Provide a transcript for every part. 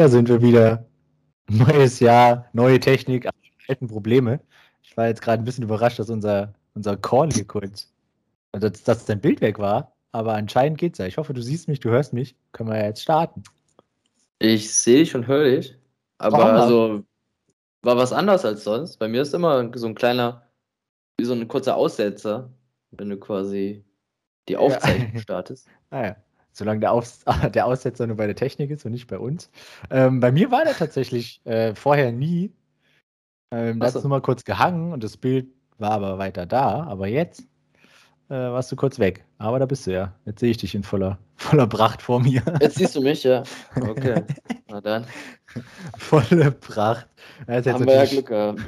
Da sind wir wieder. Neues Jahr, neue Technik, alten Probleme. Ich war jetzt gerade ein bisschen überrascht, dass unser, unser Call hier kurz, dass, dass dein Bild weg war. Aber anscheinend geht's ja. Ich hoffe, du siehst mich, du hörst mich. Können wir ja jetzt starten. Ich sehe dich und höre dich. Aber Warum? also war was anders als sonst. Bei mir ist immer so ein kleiner, wie so ein kurzer Aussetzer, wenn du quasi die Aufzeichnung startest. Ah ja. Solange der, Aus der Aussetzer nur bei der Technik ist und nicht bei uns. Ähm, bei mir war der tatsächlich äh, vorher nie. Ähm, da hat es nur mal kurz gehangen und das Bild war aber weiter da. Aber jetzt äh, warst du kurz weg. Aber da bist du ja. Jetzt sehe ich dich in voller, voller Pracht vor mir. Jetzt siehst du mich, ja. Okay. Na dann. Volle Pracht. Das Haben wir ja Glück gehabt.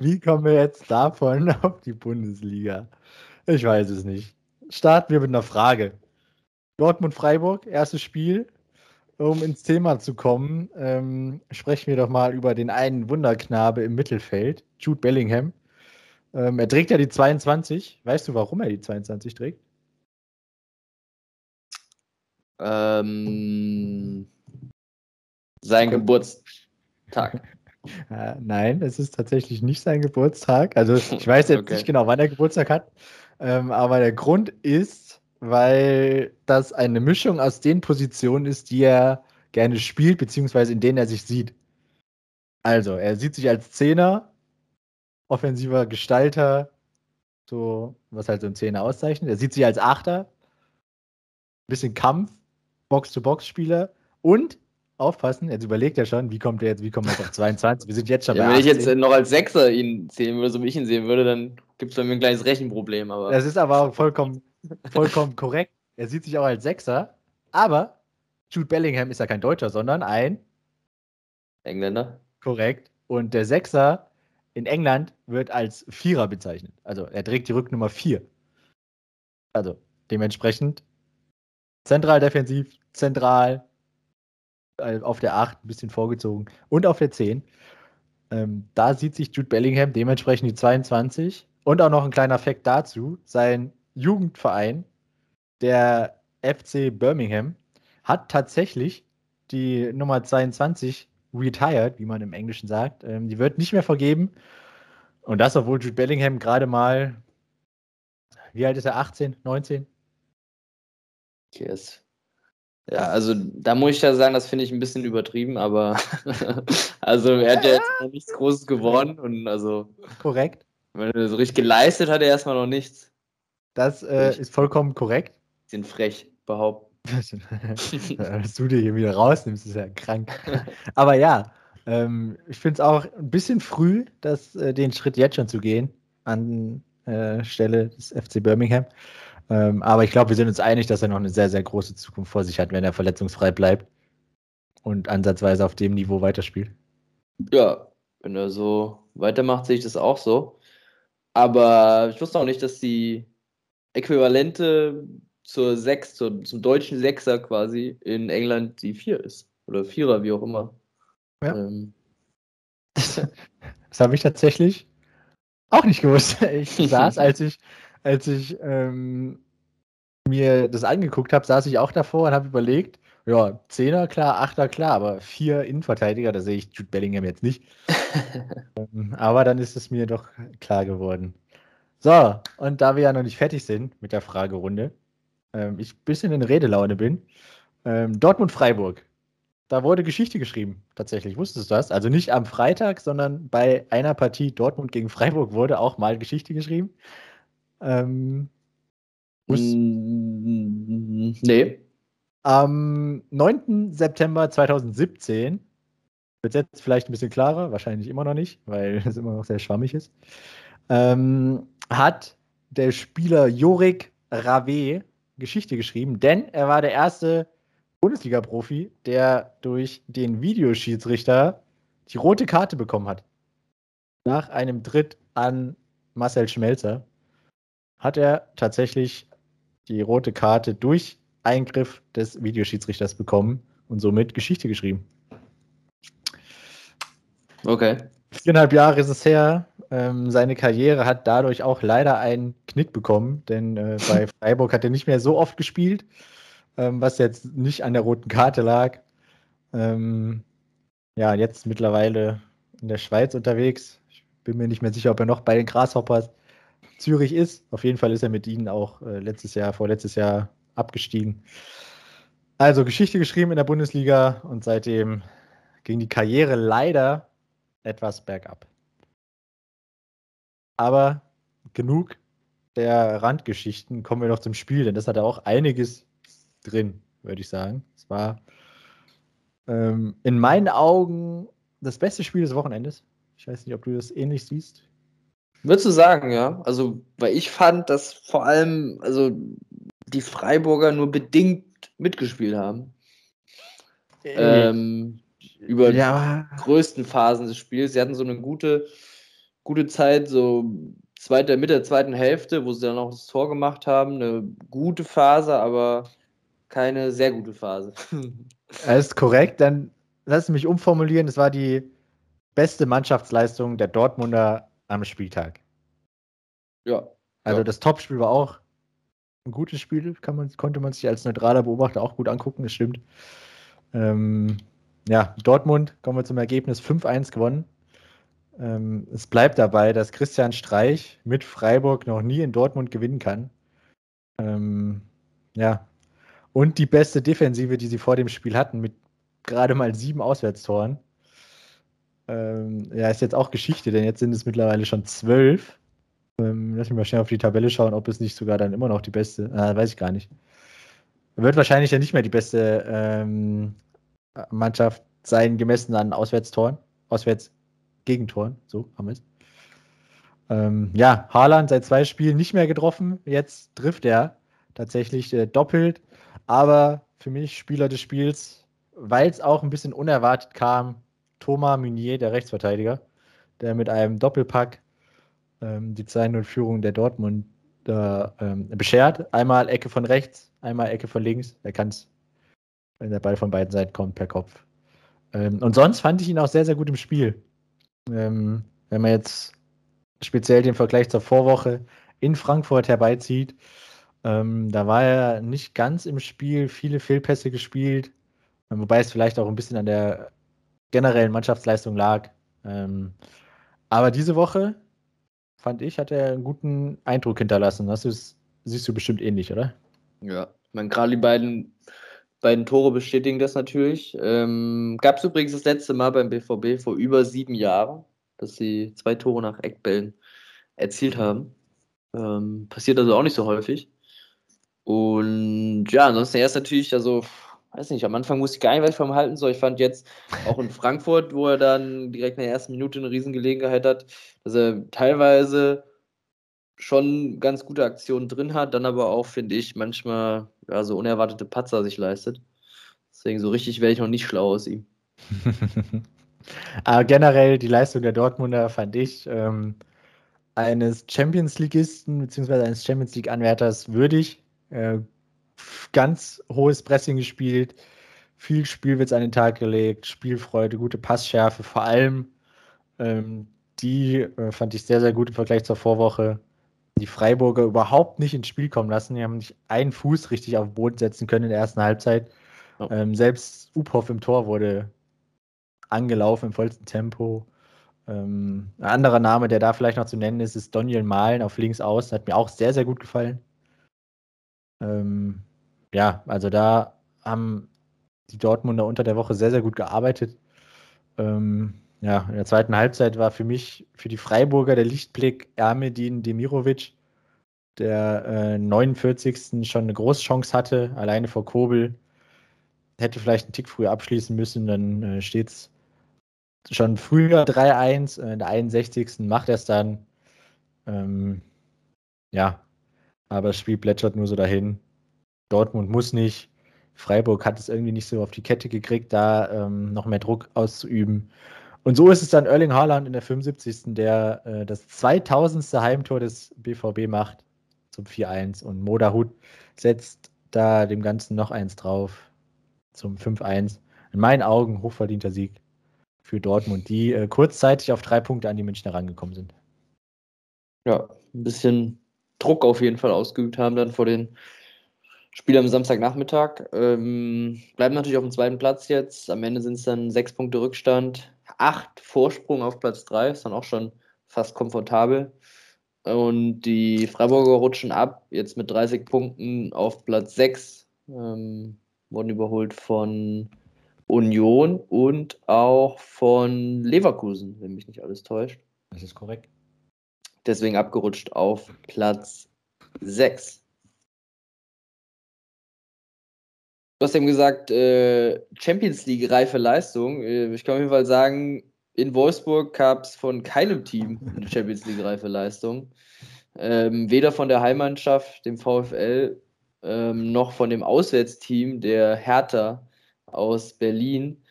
Wie kommen wir jetzt davon auf die Bundesliga? Ich weiß es nicht. Starten wir mit einer Frage. Dortmund-Freiburg, erstes Spiel. Um ins Thema zu kommen, ähm, sprechen wir doch mal über den einen Wunderknabe im Mittelfeld, Jude Bellingham. Ähm, er trägt ja die 22. Weißt du, warum er die 22 trägt? Ähm, sein Geburtstag. Äh, nein, es ist tatsächlich nicht sein Geburtstag. Also ich weiß jetzt Okay. nicht genau, wann er Geburtstag hat. Ähm, aber der Grund ist, weil das eine Mischung aus den Positionen ist, die er gerne spielt, beziehungsweise in denen er sich sieht. Also, er sieht sich als Zehner, offensiver Gestalter, so was halt so ein Zehner auszeichnet. Er sieht sich als Achter, bisschen Kampf, Box-to-Box-Spieler und aufpassen, jetzt überlegt er schon, wie kommt er jetzt, wie kommt er jetzt auf 22? Wir sind jetzt schon Ja, bei wenn ich 18. jetzt äh, noch als Sechser ihn sehen würde, so wie ich ihn sehen würde, dann gibt es bei mir ein kleines Rechenproblem. Aber Das ist aber auch vollkommen, vollkommen korrekt. Er sieht sich auch als Sechser, aber Jude Bellingham ist ja kein Deutscher, sondern ein Engländer. korrekt. Und der Sechser in England wird als Vierer bezeichnet. Also er trägt die Rücknummer 4. Also dementsprechend zentral defensiv, zentral äh, auf der 8 ein bisschen vorgezogen und auf der 10. Ähm, da sieht sich Jude Bellingham dementsprechend die 22. Und auch noch ein kleiner Fakt dazu: Sein Jugendverein, der FC Birmingham, hat tatsächlich die Nummer 22 retired, wie man im Englischen sagt. Ähm, die wird nicht mehr vergeben. Und das, obwohl Jude Bellingham gerade mal, wie alt ist er? 18, 19? Yes. Ja, also da muss ich ja sagen, das finde ich ein bisschen übertrieben, aber also er hat ja jetzt noch nichts Großes gewonnen und also Korrekt. wenn er so richtig geleistet hat, er erstmal noch nichts. Das äh, ist vollkommen korrekt. Bisschen frech behaupten. Dass du dir hier wieder rausnimmst, ist ja krank. Aber ja, ähm, ich finde es auch ein bisschen früh, das, äh, den Schritt jetzt schon zu gehen an äh, Stelle des FC Birmingham. Ähm, aber ich glaube, wir sind uns einig, dass er noch eine sehr, sehr große Zukunft vor sich hat, wenn er verletzungsfrei bleibt und ansatzweise auf dem Niveau weiterspielt. Ja, wenn er so weitermacht, sehe ich das auch so. Aber ich wusste auch nicht, dass die Äquivalente zur Sechs, zur, zum deutschen Sechser quasi in England die Vier ist. Oder Vierer, wie auch immer. Ja. Ähm, Das habe ich tatsächlich auch nicht gewusst. Ich saß, als ich, als ich ähm, mir das angeguckt habe, saß ich auch davor und habe überlegt, ja, Zehner klar, Achter klar, aber vier Innenverteidiger, da sehe ich Jude Bellingham jetzt nicht. Ähm, aber dann ist es mir doch klar geworden. So, und da wir ja noch nicht fertig sind mit der Fragerunde, ähm, ich ein bisschen in Redelaune bin, ähm, Dortmund-Freiburg. Da wurde Geschichte geschrieben, tatsächlich. Wusstest du das? Also nicht am Freitag, sondern bei einer Partie Dortmund gegen Freiburg wurde auch mal Geschichte geschrieben. Ähm, mm, nee. am 9. September 2017, wird jetzt vielleicht ein bisschen klarer, wahrscheinlich immer noch nicht, weil es immer noch sehr schwammig ist, ähm, hat der Spieler Jorik Rave Geschichte geschrieben, denn er war der erste Bundesliga-Profi, der durch den Videoschiedsrichter die rote Karte bekommen hat. Nach einem Tritt an Marcel Schmelzer hat er tatsächlich die rote Karte durch Eingriff des Videoschiedsrichters bekommen und somit Geschichte geschrieben. Okay. Viereinhalb Jahre ist es her. Ähm, seine Karriere hat dadurch auch leider einen Knick bekommen, denn äh, bei Freiburg hat er nicht mehr so oft gespielt, ähm, was jetzt nicht an der roten Karte lag. Ähm, ja, jetzt mittlerweile in der Schweiz unterwegs. Ich bin mir nicht mehr sicher, ob er noch bei den Grasshoppers Zürich ist. Auf jeden Fall ist er mit ihnen auch äh, letztes Jahr, vorletztes Jahr abgestiegen. Also Geschichte geschrieben in der Bundesliga und seitdem ging die Karriere leider etwas bergab. Aber genug der Randgeschichten, kommen wir noch zum Spiel, denn das hatte auch einiges drin, würde ich sagen. Es war ähm, in meinen Augen das beste Spiel des Wochenendes. Ich weiß nicht, ob du das ähnlich siehst. Würdest du sagen, ja? Also, weil ich fand, dass vor allem, also die Freiburger nur bedingt mitgespielt haben. Äh, ähm, über ja. die größten Phasen des Spiels. Sie hatten so eine gute, gute Zeit, so zweite, Mitte der zweiten Hälfte, wo sie dann auch das Tor gemacht haben. Eine gute Phase, aber keine sehr gute Phase. Das ist korrekt. Dann lass mich umformulieren. Es war die beste Mannschaftsleistung der Dortmunder am Spieltag. Ja. Also ja. das Topspiel war auch ein gutes Spiel, kann man, konnte man sich als neutraler Beobachter auch gut angucken, das stimmt. Ähm, ja, Dortmund, kommen wir zum Ergebnis, 5-1 gewonnen. Ähm, es bleibt dabei, dass Christian Streich mit Freiburg noch nie in Dortmund gewinnen kann. Ähm, ja. Und die beste Defensive, die sie vor dem Spiel hatten, mit gerade mal sieben Auswärtstoren. Ähm, ja, ist jetzt auch Geschichte, denn jetzt sind es mittlerweile schon zwölf. Ähm, lass mich mal schnell auf die Tabelle schauen, ob es nicht sogar dann immer noch die beste. Äh, weiß ich gar nicht. Wird wahrscheinlich ja nicht mehr die beste ähm, Mannschaft sein, gemessen an Auswärtstoren. Auswärts Gegentoren, so haben wir es. Ähm, ja, Haaland seit zwei Spielen nicht mehr getroffen. Jetzt trifft er tatsächlich äh, doppelt. Aber für mich Spieler des Spiels, weil es auch ein bisschen unerwartet kam, Thomas Meunier, der Rechtsverteidiger, der mit einem Doppelpack ähm, die 2-0-Führung der Dortmund äh, ähm, beschert. Einmal Ecke von rechts, einmal Ecke von links. Er kann es, wenn der Ball von beiden Seiten kommt, per Kopf. Ähm, und sonst fand ich ihn auch sehr, sehr gut im Spiel. Ähm, wenn man jetzt speziell den Vergleich zur Vorwoche in Frankfurt herbeizieht, ähm, da war er nicht ganz im Spiel, viele Fehlpässe gespielt, ähm, wobei es vielleicht auch ein bisschen an der generellen Mannschaftsleistung lag. Ähm, aber diese Woche, fand ich, hat er einen guten Eindruck hinterlassen. Das ist, siehst du bestimmt ähnlich, oder? Ja, ich meine, gerade die beiden, beiden Tore bestätigen das natürlich. Ähm, Gab es übrigens das letzte Mal beim BVB vor über sieben Jahren, dass sie zwei Tore nach Eckbällen erzielt haben. Ähm, passiert also auch nicht so häufig. Und ja, ansonsten erst natürlich, also, weiß nicht, am Anfang wusste ich gar nicht, was ich vom halten soll. Ich fand jetzt auch in Frankfurt, wo er dann direkt in der ersten Minute eine Riesengelegenheit hat, dass er teilweise schon ganz gute Aktionen drin hat, dann aber auch, finde ich, manchmal ja, so unerwartete Patzer sich leistet. Deswegen so richtig werde ich noch nicht schlau aus ihm. aber generell die Leistung der Dortmunder fand ich ähm, eines Champions Leagueisten bzw. eines Champions League Anwärters würdig. Äh, ganz hohes Pressing gespielt, viel Spielwitz an den Tag gelegt, Spielfreude, gute Passschärfe, vor allem ähm, die äh, fand ich sehr, sehr gut im Vergleich zur Vorwoche. Die Freiburger überhaupt nicht ins Spiel kommen lassen. Die haben nicht einen Fuß richtig auf den Boden setzen können in der ersten Halbzeit. Oh. Ähm, selbst Uphoff im Tor wurde angelaufen im vollsten Tempo. Ähm, ein anderer Name, der da vielleicht noch zu nennen ist, ist Daniel Mahlen auf links aus. Hat mir auch sehr, sehr gut gefallen. Ähm, ja, also da haben die Dortmunder unter der Woche sehr, sehr gut gearbeitet. Ähm, ja, in der zweiten Halbzeit war für mich, für die Freiburger der Lichtblick Ermedin Demirovic, der äh, 49. schon eine Großchance hatte, alleine vor Kobel. Hätte vielleicht einen Tick früher abschließen müssen, dann äh, steht es schon früher 3-1. Äh, in der 61. macht er es dann. Ähm, ja, aber das Spiel plätschert nur so dahin. Dortmund muss nicht. Freiburg hat es irgendwie nicht so auf die Kette gekriegt, da ähm, noch mehr Druck auszuüben. Und so ist es dann Erling Haaland in der 75. der äh, das 2000. Heimtor des BVB macht zum 4-1 und Moda Hut setzt da dem Ganzen noch eins drauf zum 5-1. In meinen Augen hochverdienter Sieg für Dortmund, die äh, kurzzeitig auf drei Punkte an die Münchner rangekommen sind. Ja, ein bisschen Druck auf jeden Fall ausgeübt haben dann vor den Spiel am Samstagnachmittag. Ähm, bleiben natürlich auf dem zweiten Platz jetzt. Am Ende sind es dann sechs Punkte Rückstand. Acht Vorsprung auf Platz drei. Ist dann auch schon fast komfortabel. Und die Freiburger rutschen ab, jetzt mit 30 Punkten auf Platz 6. Ähm, wurden überholt von Union und auch von Leverkusen, wenn mich nicht alles täuscht. Das ist korrekt. Deswegen abgerutscht auf Platz 6. Du hast eben gesagt, äh, Champions League reife Leistung. Äh, ich kann auf jeden Fall sagen, in Wolfsburg gab es von keinem Team eine Champions League reife Leistung. Ähm, weder von der Heimmannschaft, dem VfL, ähm, noch von dem Auswärtsteam der Hertha aus Berlin.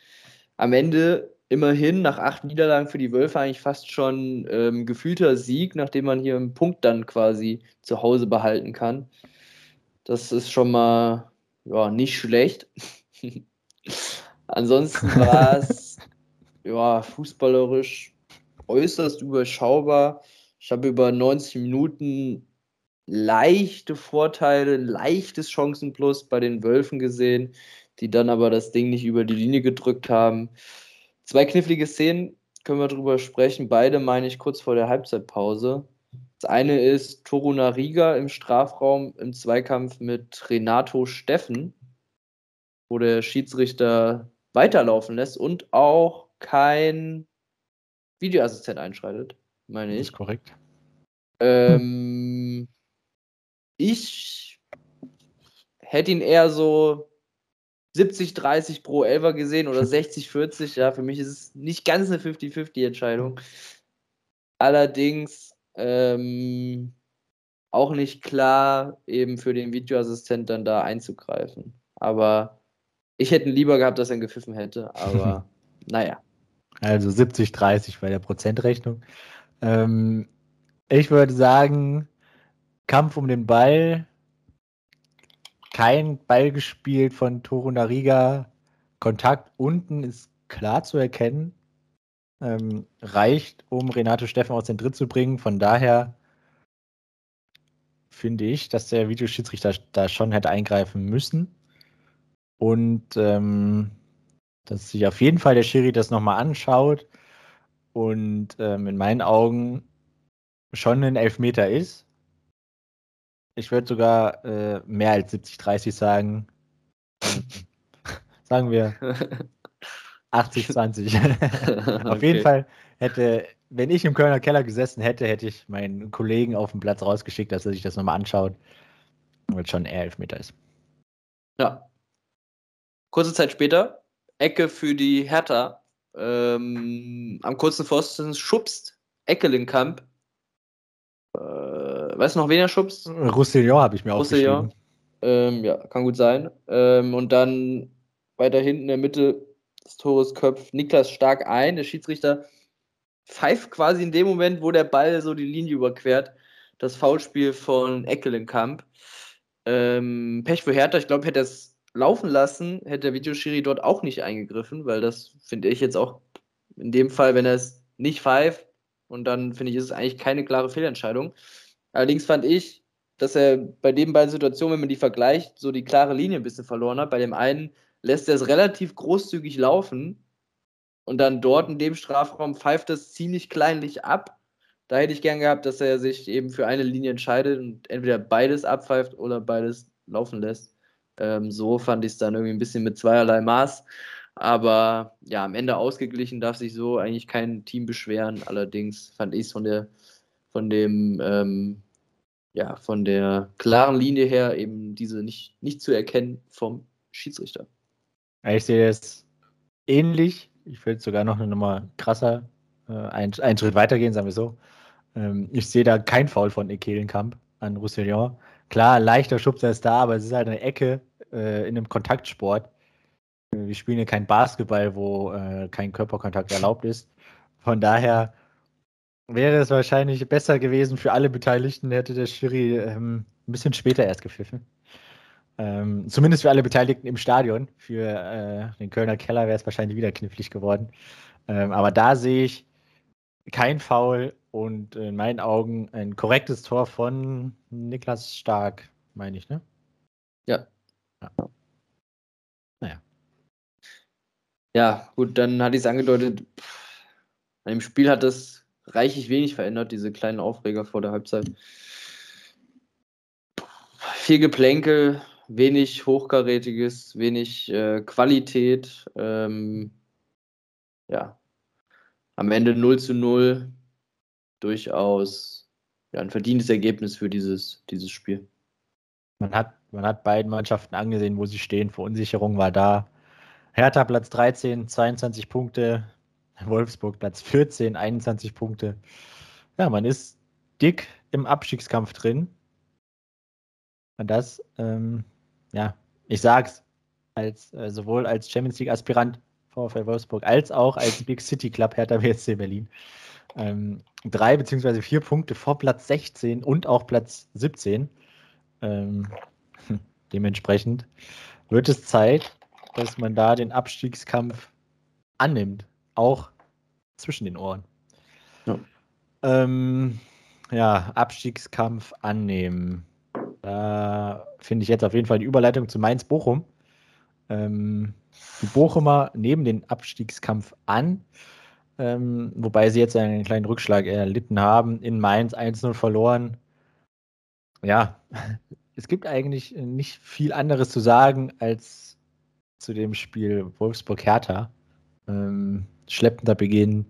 Am Ende immerhin nach acht Niederlagen für die Wölfe eigentlich fast schon ähm, gefühlter Sieg, nachdem man hier einen Punkt dann quasi zu Hause behalten kann. Das ist schon mal ja, nicht schlecht. Ansonsten war es ja, fußballerisch äußerst überschaubar. Ich habe über 90 Minuten leichte Vorteile, leichtes Chancenplus bei den Wölfen gesehen, die dann aber das Ding nicht über die Linie gedrückt haben. Zwei knifflige Szenen können wir drüber sprechen. Beide meine ich kurz vor der Halbzeitpause. Das eine ist Toruna Riga im Strafraum im Zweikampf mit Renato Steffen, wo der Schiedsrichter weiterlaufen lässt und auch kein Videoassistent einschreitet, meine ich. Das ist korrekt. Ähm, ich hätte ihn eher so 70-30 pro Elfer gesehen oder 60-40. Ja, für mich ist es nicht ganz eine 50-50-Entscheidung. Allerdings ähm, auch nicht klar, eben für den Videoassistent dann da einzugreifen. Aber ich hätte lieber gehabt, dass er ihn gepfiffen hätte. Aber naja. Also 70-30 bei der Prozentrechnung. Ähm, ich würde sagen, Kampf um den Ball kein Ball gespielt von Toru Nariga. Kontakt unten ist klar zu erkennen. Ähm, reicht, um Renato Steffen aus dem Dritt zu bringen. Von daher finde ich, dass der Videoschiedsrichter da schon hätte eingreifen müssen. Und ähm, dass sich auf jeden Fall der Schiri das nochmal anschaut und ähm, in meinen Augen schon ein Elfmeter ist. Ich würde sogar äh, mehr als 70-30 sagen. sagen wir 80-20. Auf okay. jeden Fall hätte, wenn ich im Kölner Keller gesessen hätte, hätte ich meinen Kollegen auf den Platz rausgeschickt, dass er sich das nochmal anschaut. Weil es schon eher Elfmeter ist. Ja. Kurze Zeit später, Ecke für die Hertha. Ähm, am kurzen Pfosten schubst Eckelenkamp äh, weißt du noch, wen er schubst? Roussillon habe ich mir Roussillon. aufgeschrieben. Ähm, ja, kann gut sein. Ähm, und dann weiter hinten in der Mitte des Tores köpft Niklas stark ein. Der Schiedsrichter pfeift quasi in dem Moment, wo der Ball so die Linie überquert. Das Foulspiel von Eckelenkamp. Ähm, Pech für Hertha, ich glaube, hätte er es laufen lassen, hätte der Videoschiri dort auch nicht eingegriffen, weil das finde ich jetzt auch in dem Fall, wenn er es nicht pfeift, und dann finde ich, ist es eigentlich keine klare Fehlentscheidung. Allerdings fand ich, dass er bei den beiden Situationen, wenn man die vergleicht, so die klare Linie ein bisschen verloren hat. Bei dem einen lässt er es relativ großzügig laufen und dann dort in dem Strafraum pfeift es ziemlich kleinlich ab. Da hätte ich gern gehabt, dass er sich eben für eine Linie entscheidet und entweder beides abpfeift oder beides laufen lässt. Ähm, so fand ich es dann irgendwie ein bisschen mit zweierlei Maß. Aber ja, am Ende ausgeglichen darf sich so eigentlich kein Team beschweren. Allerdings fand ich es von der von dem ähm, ja, von der klaren Linie her eben diese nicht, nicht zu erkennen vom Schiedsrichter. Ich sehe das ähnlich. Ich würde sogar noch eine Nummer krasser, äh, einen, einen Schritt weitergehen, sagen wir so. Ähm, ich sehe da kein Foul von Ekelenkamp an Roussillon. Klar, leichter Schubser ist da, aber es ist halt eine Ecke äh, in einem Kontaktsport. Wir spielen ja kein Basketball, wo äh, kein Körperkontakt erlaubt ist. Von daher wäre es wahrscheinlich besser gewesen für alle Beteiligten, hätte der Schiri ähm, ein bisschen später erst gepfiffen. Ähm, zumindest für alle Beteiligten im Stadion. Für äh, den Kölner Keller wäre es wahrscheinlich wieder knifflig geworden. Ähm, aber da sehe ich kein Foul und in meinen Augen ein korrektes Tor von Niklas Stark, meine ich, ne? Ja, Ja. Naja. Ja, gut, dann hatte ich es angedeutet, an dem Spiel hat es reichlich wenig verändert, diese kleinen Aufreger vor der Halbzeit. Viel Geplänkel, wenig Hochkarätiges, wenig äh, Qualität. Ähm, ja, am Ende 0 zu 0 durchaus ja, ein verdientes Ergebnis für dieses, dieses Spiel. Man hat, man hat beiden Mannschaften angesehen, wo sie stehen. Verunsicherung war da. Hertha Platz 13, 22 Punkte. Wolfsburg Platz 14, 21 Punkte. Ja, man ist dick im Abstiegskampf drin. Und das, ähm, ja, ich sag's, als, äh, sowohl als Champions League Aspirant VfL Wolfsburg als auch als Big City Club Hertha BSC Berlin. Ähm, drei beziehungsweise vier Punkte vor Platz 16 und auch Platz 17. Ähm, dementsprechend wird es Zeit, dass man da den Abstiegskampf annimmt. Auch zwischen den Ohren. Ja, ähm, ja Abstiegskampf annehmen. Da finde ich jetzt auf jeden Fall die Überleitung zu Mainz-Bochum. Ähm, die Bochumer nehmen den Abstiegskampf an, ähm, wobei sie jetzt einen kleinen Rückschlag erlitten haben. In Mainz 1-0 verloren. Ja, es gibt eigentlich nicht viel anderes zu sagen als zu dem Spiel Wolfsburg-Hertha. Ähm, schleppender Beginn,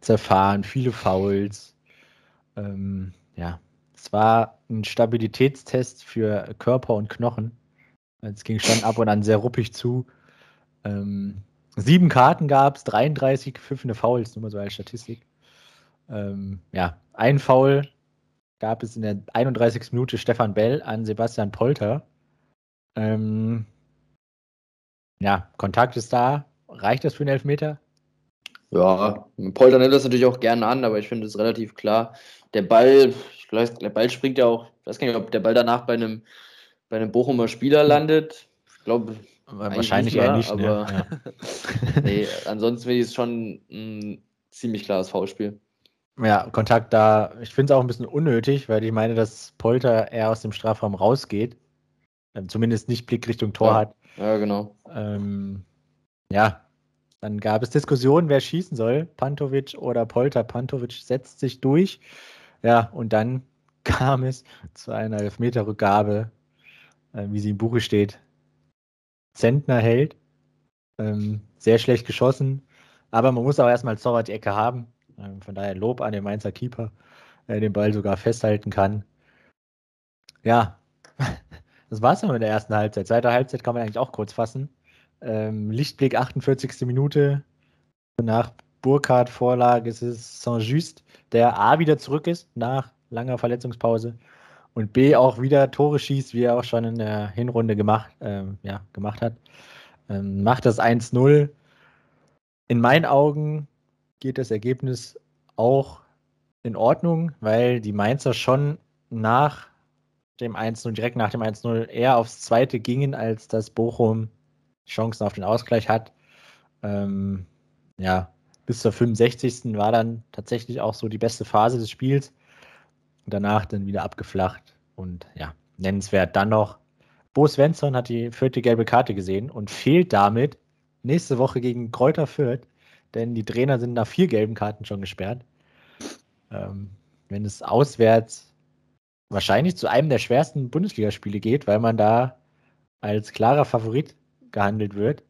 zerfahren, viele Fouls. Ähm, ja, es war ein Stabilitätstest für Körper und Knochen. Es ging schon ab und an sehr ruppig zu. Ähm, sieben Karten gab es, 33 gepfiffene Fouls, nur mal so als Statistik. Ähm, ja, ein Foul gab es in der 31. Minute Stefan Bell an Sebastian Polter. Ähm, ja, Kontakt ist da. Reicht das für einen Elfmeter? Ja, Polter nimmt das natürlich auch gerne an, aber ich finde es relativ klar. Der Ball, ich weiß, der Ball springt ja auch, ich weiß gar nicht, ob der Ball danach bei einem, bei einem Bochumer Spieler landet. Ich glaube, wahrscheinlich nicht eher nicht, ne? aber ja. nee, ansonsten finde ich es schon ein ziemlich klares Foulspiel. Ja, Kontakt da, ich finde es auch ein bisschen unnötig, weil ich meine, dass Polter eher aus dem Strafraum rausgeht. Ähm, zumindest nicht Blick Richtung Tor ja. hat. Ja, genau. Ähm, ja, dann gab es Diskussionen, wer schießen soll, Pantovic oder Polter. Pantovic setzt sich durch. Ja, und dann kam es zu einer Elfmeterrückgabe, äh, wie sie im Buche steht. Zentner hält. Ähm, sehr schlecht geschossen. Aber man muss auch erstmal Zorra die Ecke haben. Ähm, von daher Lob an den Mainzer Keeper, der den Ball sogar festhalten kann. Ja, das war es dann mit der ersten Halbzeit. Zweite Halbzeit kann man eigentlich auch kurz fassen. Ähm, Lichtblick 48. Minute. Nach Burkhardt-Vorlage ist es Saint-Just, der A wieder zurück ist nach langer Verletzungspause und B auch wieder Tore schießt, wie er auch schon in der Hinrunde gemacht, ähm, ja, gemacht hat. Ähm, macht das 1-0. In meinen Augen geht das Ergebnis auch in Ordnung, weil die Mainzer schon nach dem 1-0, direkt nach dem 1-0 eher aufs zweite gingen, als dass Bochum Chancen auf den Ausgleich hat. Ähm, ja, bis zur 65. war dann tatsächlich auch so die beste Phase des Spiels. Danach dann wieder abgeflacht. Und ja, nennenswert dann noch. Bo Svensson hat die vierte gelbe Karte gesehen und fehlt damit nächste Woche gegen Kräuter Fürth, denn die Trainer sind nach vier gelben Karten schon gesperrt. Ähm, wenn es auswärts wahrscheinlich zu einem der schwersten Bundesligaspiele geht, weil man da als klarer Favorit gehandelt wird.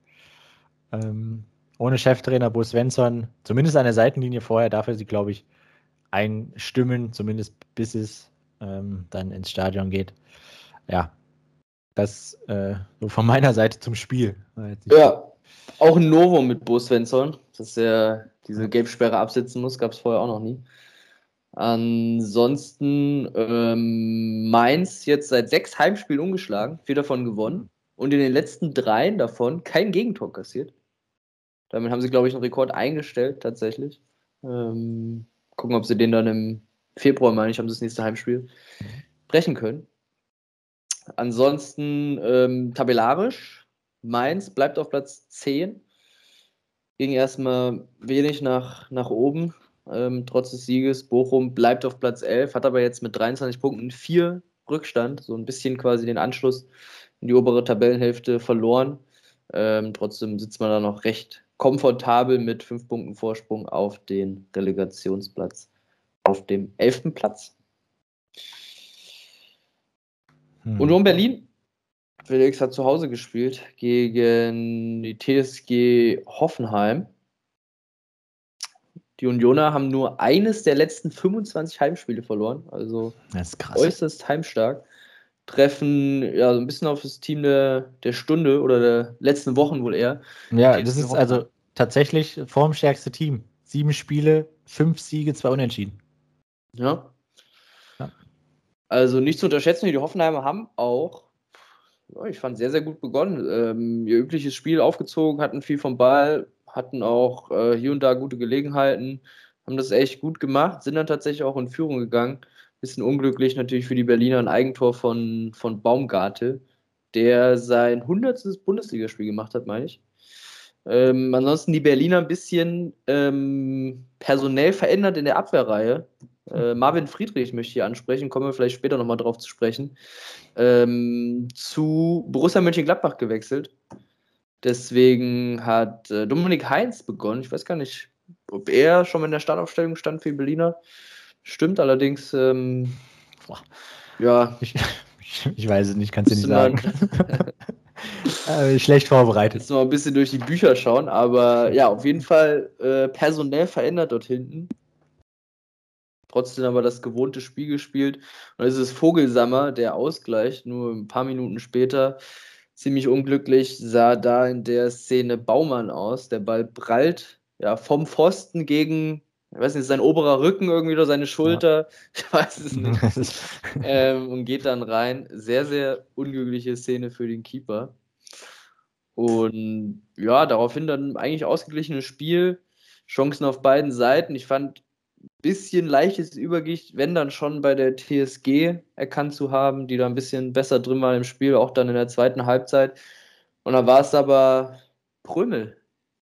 Ähm, ohne Cheftrainer Bo Svensson, zumindest an der Seitenlinie vorher, darf er sie, glaube ich, einstimmen, zumindest bis es ähm, dann ins Stadion geht. Ja, das äh, so von meiner Seite zum Spiel. Ja, auch ein Novum mit Bo Svensson, dass er diese Gelbsperre absitzen muss, gab es vorher auch noch nie. Ansonsten ähm, Mainz jetzt seit sechs Heimspielen ungeschlagen, vier davon gewonnen und in den letzten dreien davon kein Gegentor kassiert. Damit haben sie, glaube ich, einen Rekord eingestellt, tatsächlich. Ähm, gucken, ob sie den dann im Februar, meine ich, haben sie das nächste Heimspiel, brechen können. Ansonsten ähm, tabellarisch, Mainz bleibt auf Platz 10. Ging erstmal wenig nach, nach oben, ähm, trotz des Sieges. Bochum bleibt auf Platz 11, hat aber jetzt mit 23 Punkten vier Rückstand, so ein bisschen quasi den Anschluss in die obere Tabellenhälfte verloren. Ähm, trotzdem sitzt man da noch recht komfortabel mit fünf Punkten Vorsprung auf den Relegationsplatz, auf dem elften Platz. Hm. Union Berlin, Felix hat zu Hause gespielt gegen die TSG Hoffenheim. Die Unioner haben nur eines der letzten 25 Heimspiele verloren, also äußerst heimstark. Treffen ja so ein bisschen auf das Team der, der Stunde oder der letzten Wochen wohl eher. Ja, das ist also tatsächlich formstärkste Team. Sieben Spiele, fünf Siege, zwei Unentschieden. Ja. ja. Also nicht zu unterschätzen, die Hoffenheimer haben auch, ja, ich fand, sehr, sehr gut begonnen. Ähm, ihr übliches Spiel aufgezogen, hatten viel vom Ball, hatten auch äh, hier und da gute Gelegenheiten, haben das echt gut gemacht, sind dann tatsächlich auch in Führung gegangen. Bisschen unglücklich natürlich für die Berliner ein Eigentor von, von Baumgarte, der sein 100. Bundesligaspiel gemacht hat, meine ich. Ähm, ansonsten die Berliner ein bisschen ähm, personell verändert in der Abwehrreihe. Äh, Marvin Friedrich möchte ich hier ansprechen, kommen wir vielleicht später nochmal drauf zu sprechen. Ähm, zu Borussia Mönchengladbach gewechselt. Deswegen hat äh, Dominik Heinz begonnen. Ich weiß gar nicht, ob er schon in der Startaufstellung stand für die Berliner. Stimmt allerdings. Ähm, ja. Ich, ich, weiß es nicht, kannst du nicht sagen. äh, schlecht vorbereitet. Jetzt noch ein bisschen durch die Bücher schauen, aber ja, auf jeden Fall äh, personell verändert dort hinten. Trotzdem aber das gewohnte Spiel gespielt. Und es ist Vogelsammer, der Ausgleich, nur ein paar Minuten später ziemlich unglücklich sah da in der Szene Baumann aus. Der Ball prallt ja, vom Pfosten gegen, ich weiß nicht, sein oberer Rücken irgendwie oder seine Schulter, ja. ich weiß es nicht. ähm, und geht dann rein. Sehr, sehr unglückliche Szene für den Keeper. Und ja, daraufhin dann eigentlich ausgeglichenes Spiel. Chancen auf beiden Seiten. Ich fand bisschen leichtes Übergewicht, wenn dann schon bei der TSG erkannt zu haben, die da ein bisschen besser drin war im Spiel, auch dann in der zweiten Halbzeit. Und dann war es aber Prömel,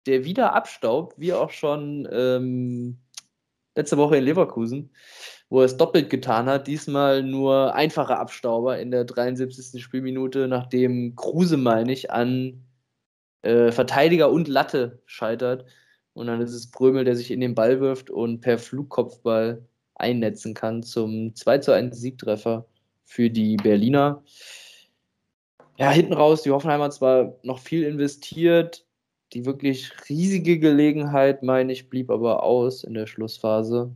der wieder abstaubt, wie auch schon ähm, letzte Woche in Leverkusen, wo er es doppelt getan hat. Diesmal nur einfache Abstauber in der 73. Spielminute, nachdem Kruse, meine ich, an äh, Verteidiger und Latte scheitert. Und dann ist es Brömel, der sich in den Ball wirft und per Flugkopfball einnetzen kann zum 2 zu 1 Siegtreffer für die Berliner. Ja, hinten raus, die Hoffenheimer zwar noch viel investiert, die wirklich riesige Gelegenheit, meine ich, blieb aber aus in der Schlussphase.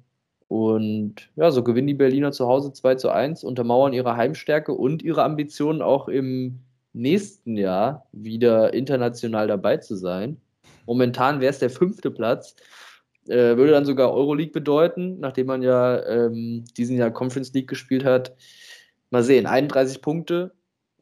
Und ja, so gewinnen die Berliner zu Hause 2 zu 1, untermauern ihre Heimstärke und ihre Ambitionen auch im nächsten Jahr wieder international dabei zu sein. Momentan wäre es der fünfte Platz. Äh, würde dann sogar Euroleague bedeuten, nachdem man ja ähm, diesen Jahr Conference League gespielt hat. Mal sehen, 31 Punkte,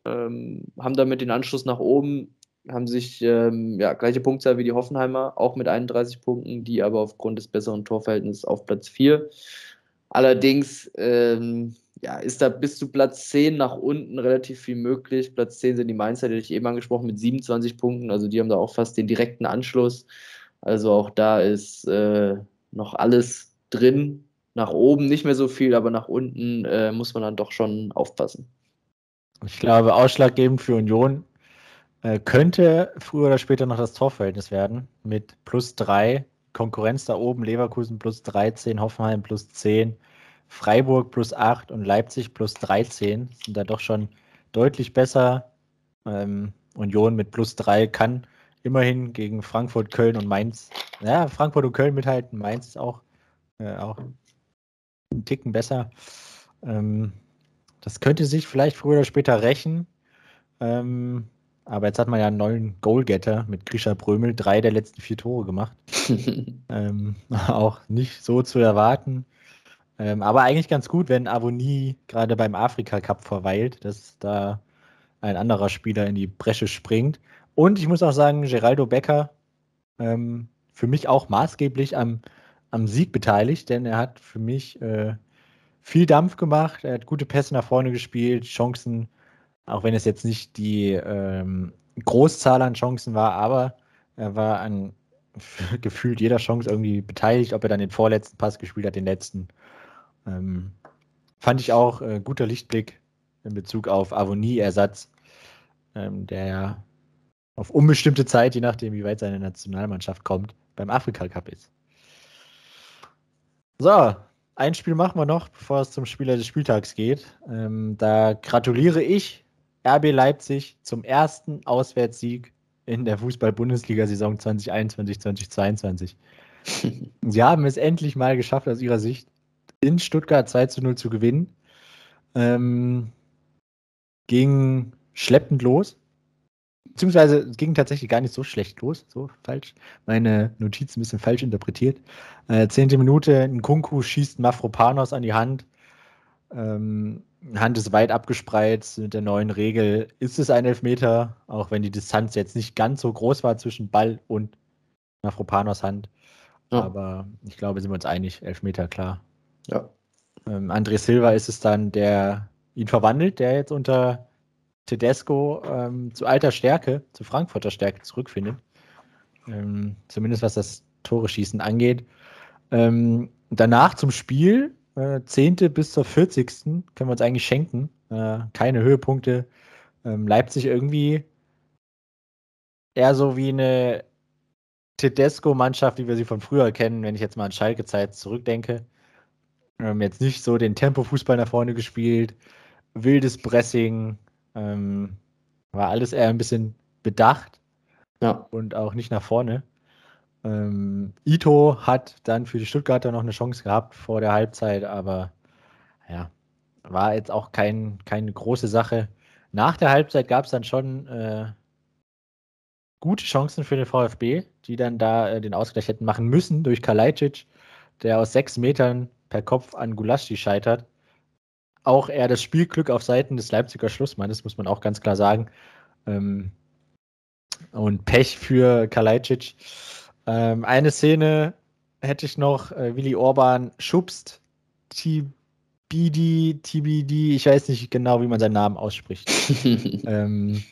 ähm, haben damit den Anschluss nach oben, haben sich ähm, ja, gleiche Punktzahl wie die Hoffenheimer, auch mit 31 Punkten, die aber aufgrund des besseren Torverhältnisses auf Platz 4. Allerdings ähm, ja, ist da bis zu Platz 10 nach unten relativ viel möglich. Platz 10 sind die Mainzer, die ich eben angesprochen, mit 27 Punkten. Also die haben da auch fast den direkten Anschluss. Also auch da ist äh, noch alles drin. Nach oben nicht mehr so viel, aber nach unten äh, muss man dann doch schon aufpassen. Ich glaube, ausschlaggebend für Union äh, könnte früher oder später noch das Torverhältnis werden. Mit plus 3, Konkurrenz da oben, Leverkusen plus 13, Hoffenheim plus 10. Freiburg plus 8 und Leipzig plus 13 sind da doch schon deutlich besser. Ähm, Union mit plus 3 kann immerhin gegen Frankfurt, Köln und Mainz, ja, Frankfurt und Köln mithalten. Mainz ist auch, äh, auch einen Ticken besser. Ähm, das könnte sich vielleicht früher oder später rächen. Ähm, aber jetzt hat man ja einen neuen Goalgetter mit Grisha Brömel, drei der letzten vier Tore gemacht. ähm, auch nicht so zu erwarten. Ähm, aber eigentlich ganz gut, wenn Avonie gerade beim Afrika Cup verweilt, dass da ein anderer Spieler in die Bresche springt. Und ich muss auch sagen, Geraldo Becker ähm, für mich auch maßgeblich am, am Sieg beteiligt, denn er hat für mich äh, viel Dampf gemacht, er hat gute Pässe nach vorne gespielt, Chancen, auch wenn es jetzt nicht die ähm, Großzahl an Chancen war, aber er war an gefühlt jeder Chance irgendwie beteiligt, ob er dann den vorletzten Pass gespielt hat, den letzten. Ähm, fand ich auch äh, guter Lichtblick in Bezug auf Avonie-Ersatz. ähm, der ja auf unbestimmte Zeit, je nachdem, wie weit seine Nationalmannschaft kommt, beim Afrika Cup ist. So, ein Spiel machen wir noch, bevor es zum Spieler des Spieltags geht. Ähm, da gratuliere ich RB Leipzig zum ersten Auswärtssieg in der Fußball-Bundesliga-Saison 2021-2022. Sie haben es endlich mal geschafft, aus ihrer Sicht in Stuttgart 2 zu 0 zu gewinnen. Ähm, ging schleppend los. Beziehungsweise es ging tatsächlich gar nicht so schlecht los. So falsch. Meine Notiz ein bisschen falsch interpretiert. Äh, zehnte Minute, ein Kunku schießt Mafropanos an die Hand. Ähm, Hand ist weit abgespreizt mit der neuen Regel. Ist es ein Elfmeter, auch wenn die Distanz jetzt nicht ganz so groß war zwischen Ball und Mafropanos Hand. Ja. Aber ich glaube, sind wir uns einig, Elfmeter, klar. Ja. Ähm, André Silva ist es dann, der ihn verwandelt, der jetzt unter Tedesco ähm, zu alter Stärke, zu Frankfurter Stärke zurückfindet. Ähm, zumindest was das Tore schießen angeht. Ähm, danach zum Spiel, äh, 10. bis zur 40. können wir uns eigentlich schenken. Äh, keine Höhepunkte. Ähm, Leipzig irgendwie eher so wie eine Tedesco-Mannschaft, wie wir sie von früher kennen, wenn ich jetzt mal an Schalke-Zeit zurückdenke. Ähm, jetzt nicht so den Tempo-Fußball nach vorne gespielt, wildes Pressing, ähm, war alles eher ein bisschen bedacht ja. und auch nicht nach vorne. Ähm, Ito hat dann für die Stuttgarter noch eine Chance gehabt vor der Halbzeit, aber ja, war jetzt auch kein, keine große Sache. Nach der Halbzeit gab es dann schon äh, gute Chancen für den VfB, die dann da äh, den Ausgleich hätten machen müssen durch Kalajdzic, der aus sechs Metern per Kopf an Gulaschi scheitert auch eher das Spielglück auf Seiten des Leipziger Schlussmannes, muss man auch ganz klar sagen. Ähm, und Pech für Kalajdzic. Ähm, eine Szene hätte ich noch, äh, Willi Orban schubst TBD, TBD, ich weiß nicht genau, wie man seinen Namen ausspricht. ähm,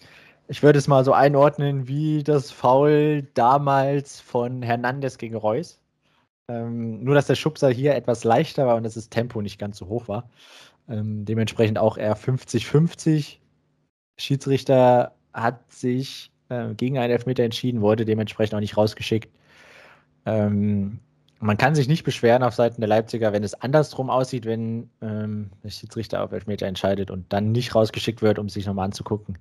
ich würde es mal so einordnen wie das Foul damals von Hernandez gegen Reus. Ähm, nur, dass der Schubser hier etwas leichter war und dass das Tempo nicht ganz so hoch war. Ähm, dementsprechend auch eher 50-50. Schiedsrichter hat sich äh, gegen einen Elfmeter entschieden, wurde dementsprechend auch nicht rausgeschickt. Ähm, man kann sich nicht beschweren auf Seiten der Leipziger, wenn es andersrum aussieht, wenn ähm, der Schiedsrichter auf Elfmeter entscheidet und dann nicht rausgeschickt wird, um sich nochmal anzugucken.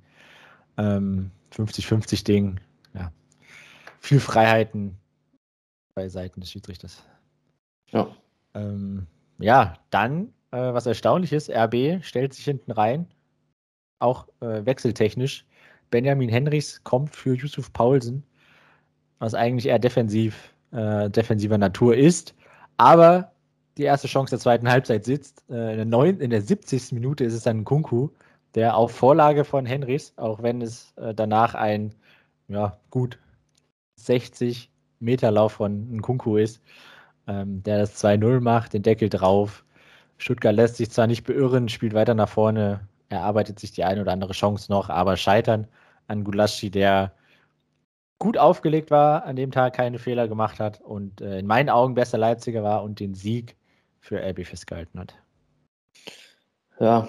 50-50 ähm, Ding, ja. Viel Freiheiten bei Seiten des Schiedsrichters. Ja. Ähm, ja, dann äh, was erstaunlich ist, RB stellt sich hinten rein, auch äh, wechseltechnisch. Benjamin Henrichs kommt für Yusuf Paulsen, was eigentlich eher defensiv, äh, defensiver Natur ist. Aber die erste Chance der zweiten Halbzeit sitzt. Äh, in, der 9, in der 70. Minute ist es dann Kunku, der auf Vorlage von Henrichs, auch wenn es äh, danach ein ja, gut 60 Meter Lauf von Nkunku ist, ähm, der das 2-0 macht, den Deckel drauf. Stuttgart lässt sich zwar nicht beirren, spielt weiter nach vorne, erarbeitet sich die eine oder andere Chance noch, aber scheitern an Gulaschi, der gut aufgelegt war, an dem Tag keine Fehler gemacht hat und äh, in meinen Augen besser Leipziger war und den Sieg für RB festgehalten hat. Ja,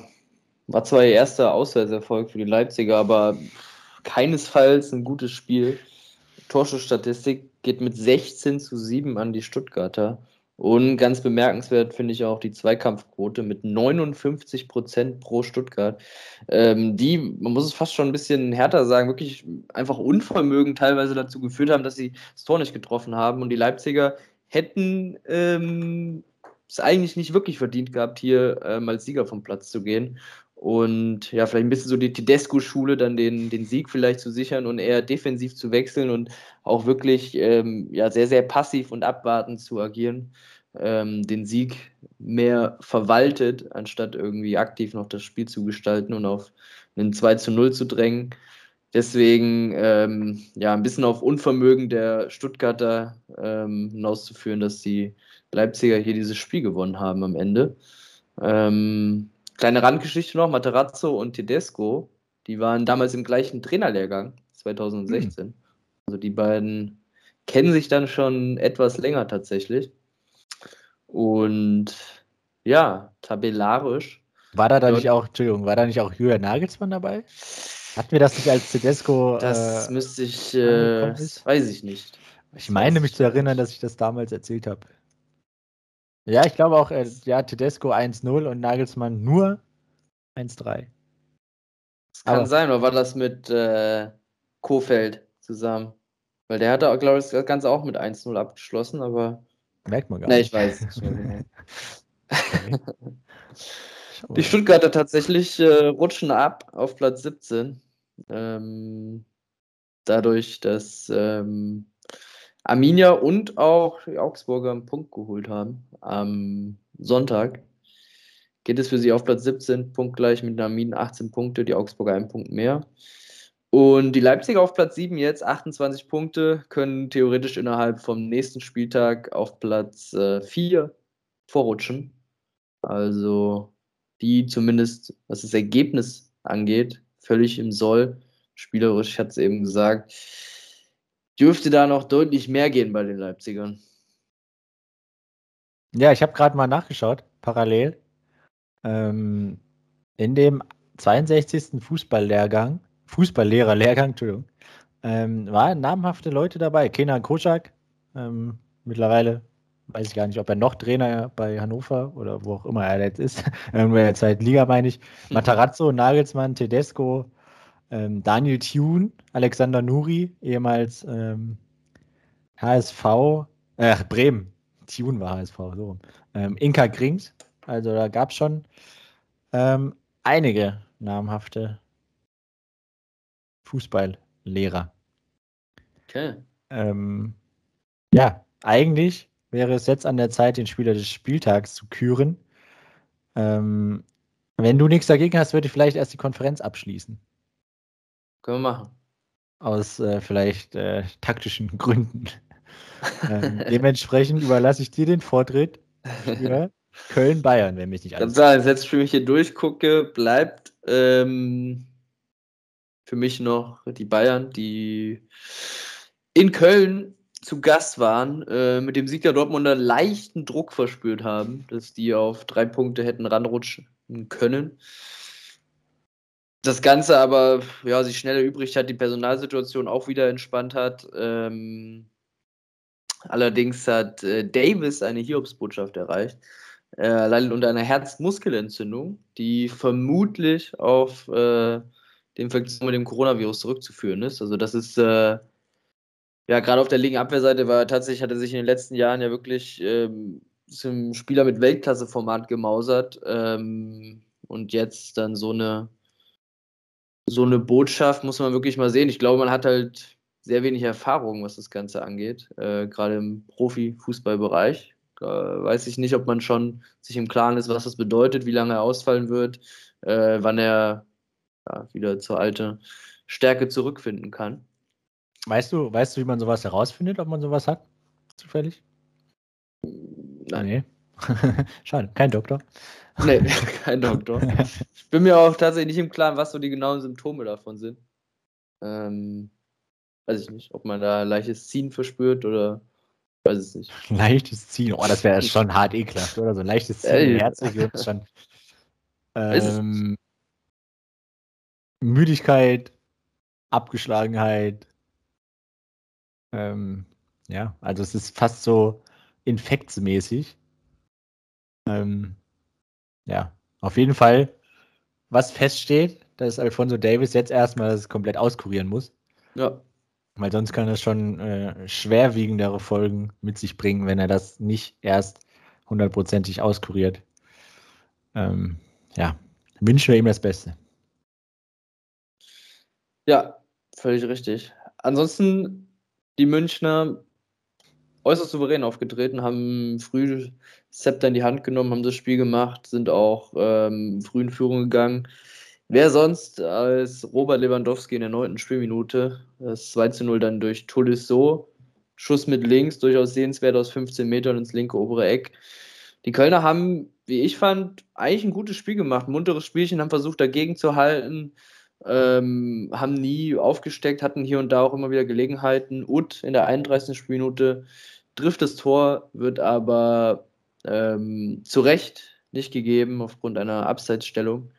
war zwar ihr erster Auswärtserfolg für die Leipziger, aber keinesfalls ein gutes Spiel. Torschussstatistik geht mit 16 zu 7 an die Stuttgarter. Und ganz bemerkenswert finde ich auch die Zweikampfquote mit 59 Prozent pro Stuttgart. Ähm, die, man muss es fast schon ein bisschen härter sagen, wirklich einfach Unvermögen teilweise dazu geführt haben, dass sie das Tor nicht getroffen haben. Und die Leipziger hätten ähm, es eigentlich nicht wirklich verdient gehabt, hier ähm, als Sieger vom Platz zu gehen. Und ja, vielleicht ein bisschen so die Tedesco-Schule, dann den, den Sieg vielleicht zu sichern und eher defensiv zu wechseln und auch wirklich ähm, ja, sehr, sehr passiv und abwartend zu agieren. Ähm, den Sieg mehr verwaltet, anstatt irgendwie aktiv noch das Spiel zu gestalten und auf einen 2 zu 0 zu drängen. Deswegen ähm, ja ein bisschen auf Unvermögen der Stuttgarter ähm, hinauszuführen, dass die Leipziger hier dieses Spiel gewonnen haben am Ende. Ähm, Kleine Randgeschichte noch, Materazzo und Tedesco, die waren damals im gleichen Trainerlehrgang, 2016. Mhm. Also die beiden kennen sich dann schon etwas länger tatsächlich. Und ja, tabellarisch. War da, da nicht auch, Entschuldigung, war da nicht auch Julian Nagelsmann dabei? Hatten wir das nicht als Tedesco? Das äh, müsste ich, äh, weiß ich nicht. Ich meine mich zu erinnern, dass ich das damals erzählt habe. Ja, ich glaube auch, äh, ja, Tedesco 1-0 und Nagelsmann nur 1-3. Das kann aber, sein, oder war das mit äh, Kofeld zusammen? Weil der hatte, glaube ich, das Ganze auch mit 1-0 abgeschlossen, aber. Merkt man gar nicht. Nee, ich weiß nicht. Die Stuttgarter tatsächlich äh, rutschen ab auf Platz 17. Ähm, dadurch, dass ähm, Arminia und auch die Augsburger einen Punkt geholt haben am Sonntag. Geht es für sie auf Platz 17, punktgleich mit Armin 18 Punkte, die Augsburger einen Punkt mehr. Und die Leipziger auf Platz 7 jetzt, 28 Punkte, können theoretisch innerhalb vom nächsten Spieltag auf Platz äh, 4 vorrutschen. Also die zumindest, was das Ergebnis angeht, völlig im Soll. Spielerisch, ich hatte es eben gesagt, dürfte da noch deutlich mehr gehen bei den Leipzigern. Ja, ich habe gerade mal nachgeschaut, parallel. Ähm, in dem 62. Fußballlehrgang, Fußballlehrerlehrgang, Entschuldigung, ähm, waren namhafte Leute dabei. Kenan Koschak, ähm, mittlerweile weiß ich gar nicht, ob er noch Trainer bei Hannover oder wo auch immer er jetzt ist. Irgendwer der zweiten Liga, meine ich. Matarazzo, Nagelsmann, Tedesco, ähm, Daniel Thune, Alexander Nuri, ehemals ähm, HSV, äh, Bremen, Thune war HSV, so. Ähm, Inka Grings, also da gab es schon ähm, einige namhafte Fußballlehrer. Okay. Ähm, ja, eigentlich wäre es jetzt an der Zeit, den Spieler des Spieltags zu küren. Ähm, wenn du nichts dagegen hast, würde ich vielleicht erst die Konferenz abschließen. Können wir machen. Aus äh, vielleicht äh, taktischen Gründen. ähm, dementsprechend überlasse ich dir den Vortritt Köln-Bayern, wenn mich nicht alles. Sagen, jetzt für mich hier durchgucke, bleibt ähm, für mich noch die Bayern, die in Köln zu Gast waren, äh, mit dem Sieg der Dortmunder leichten Druck verspürt haben, dass die auf drei Punkte hätten ranrutschen können. Das Ganze aber, ja, sich schnell erübrigt hat, die Personalsituation auch wieder entspannt hat. Ähm, allerdings hat äh, Davis eine Hiobsbotschaft erreicht. Äh, leidet unter einer Herzmuskelentzündung, die vermutlich auf äh, die Infektion mit dem Coronavirus zurückzuführen ist. Also das ist äh, ja, gerade auf der linken Abwehrseite war tatsächlich, hat er sich in den letzten Jahren ja wirklich ähm, zum Spieler mit Weltklasse-Format gemausert. Ähm, und jetzt dann so eine, so eine Botschaft muss man wirklich mal sehen. Ich glaube, man hat halt sehr wenig Erfahrung, was das Ganze angeht, äh, gerade im Profifußballbereich. Äh, weiß ich nicht, ob man schon sich im Klaren ist, was das bedeutet, wie lange er ausfallen wird, äh, wann er ja, wieder zur alten Stärke zurückfinden kann. Weißt du, weißt du, wie man sowas herausfindet, ob man sowas hat? Zufällig? Nein. Nee. Schade, kein Doktor. Nee, kein Doktor. Ich bin mir auch tatsächlich nicht im Klaren, was so die genauen Symptome davon sind. Ähm, weiß ich nicht, ob man da leichtes Ziehen verspürt oder weiß es nicht. Leichtes Ziehen, oh, das wäre schon hart ekelhaft, oder? So ein leichtes Ziehen in der Herzregion ist schon. Ähm, Müdigkeit, Abgeschlagenheit, ähm, ja, also es ist fast so infektsmäßig. Ähm, ja, auf jeden Fall, was feststeht, dass Alfonso Davis jetzt erstmal das komplett auskurieren muss. Ja. Weil sonst kann das schon äh, schwerwiegendere Folgen mit sich bringen, wenn er das nicht erst hundertprozentig auskuriert. Ähm, ja, wünschen wir ihm das Beste. Ja, völlig richtig. Ansonsten die Münchner äußerst souverän aufgetreten, haben früh Zepter in die Hand genommen, haben das Spiel gemacht, sind auch ähm, früh in Führung gegangen. Wer sonst als Robert Lewandowski in der neunten Spielminute, das 2 zu 0 dann durch Tolisso, Schuss mit links, durchaus sehenswert aus 15 Metern ins linke obere Eck. Die Kölner haben, wie ich fand, eigentlich ein gutes Spiel gemacht, munteres Spielchen, haben versucht dagegen zu halten, ähm, haben nie aufgesteckt, hatten hier und da auch immer wieder Gelegenheiten. Ut in der 31. Spielminute trifft das Tor, wird aber ähm, zu Recht nicht gegeben aufgrund einer Abseitsstellung.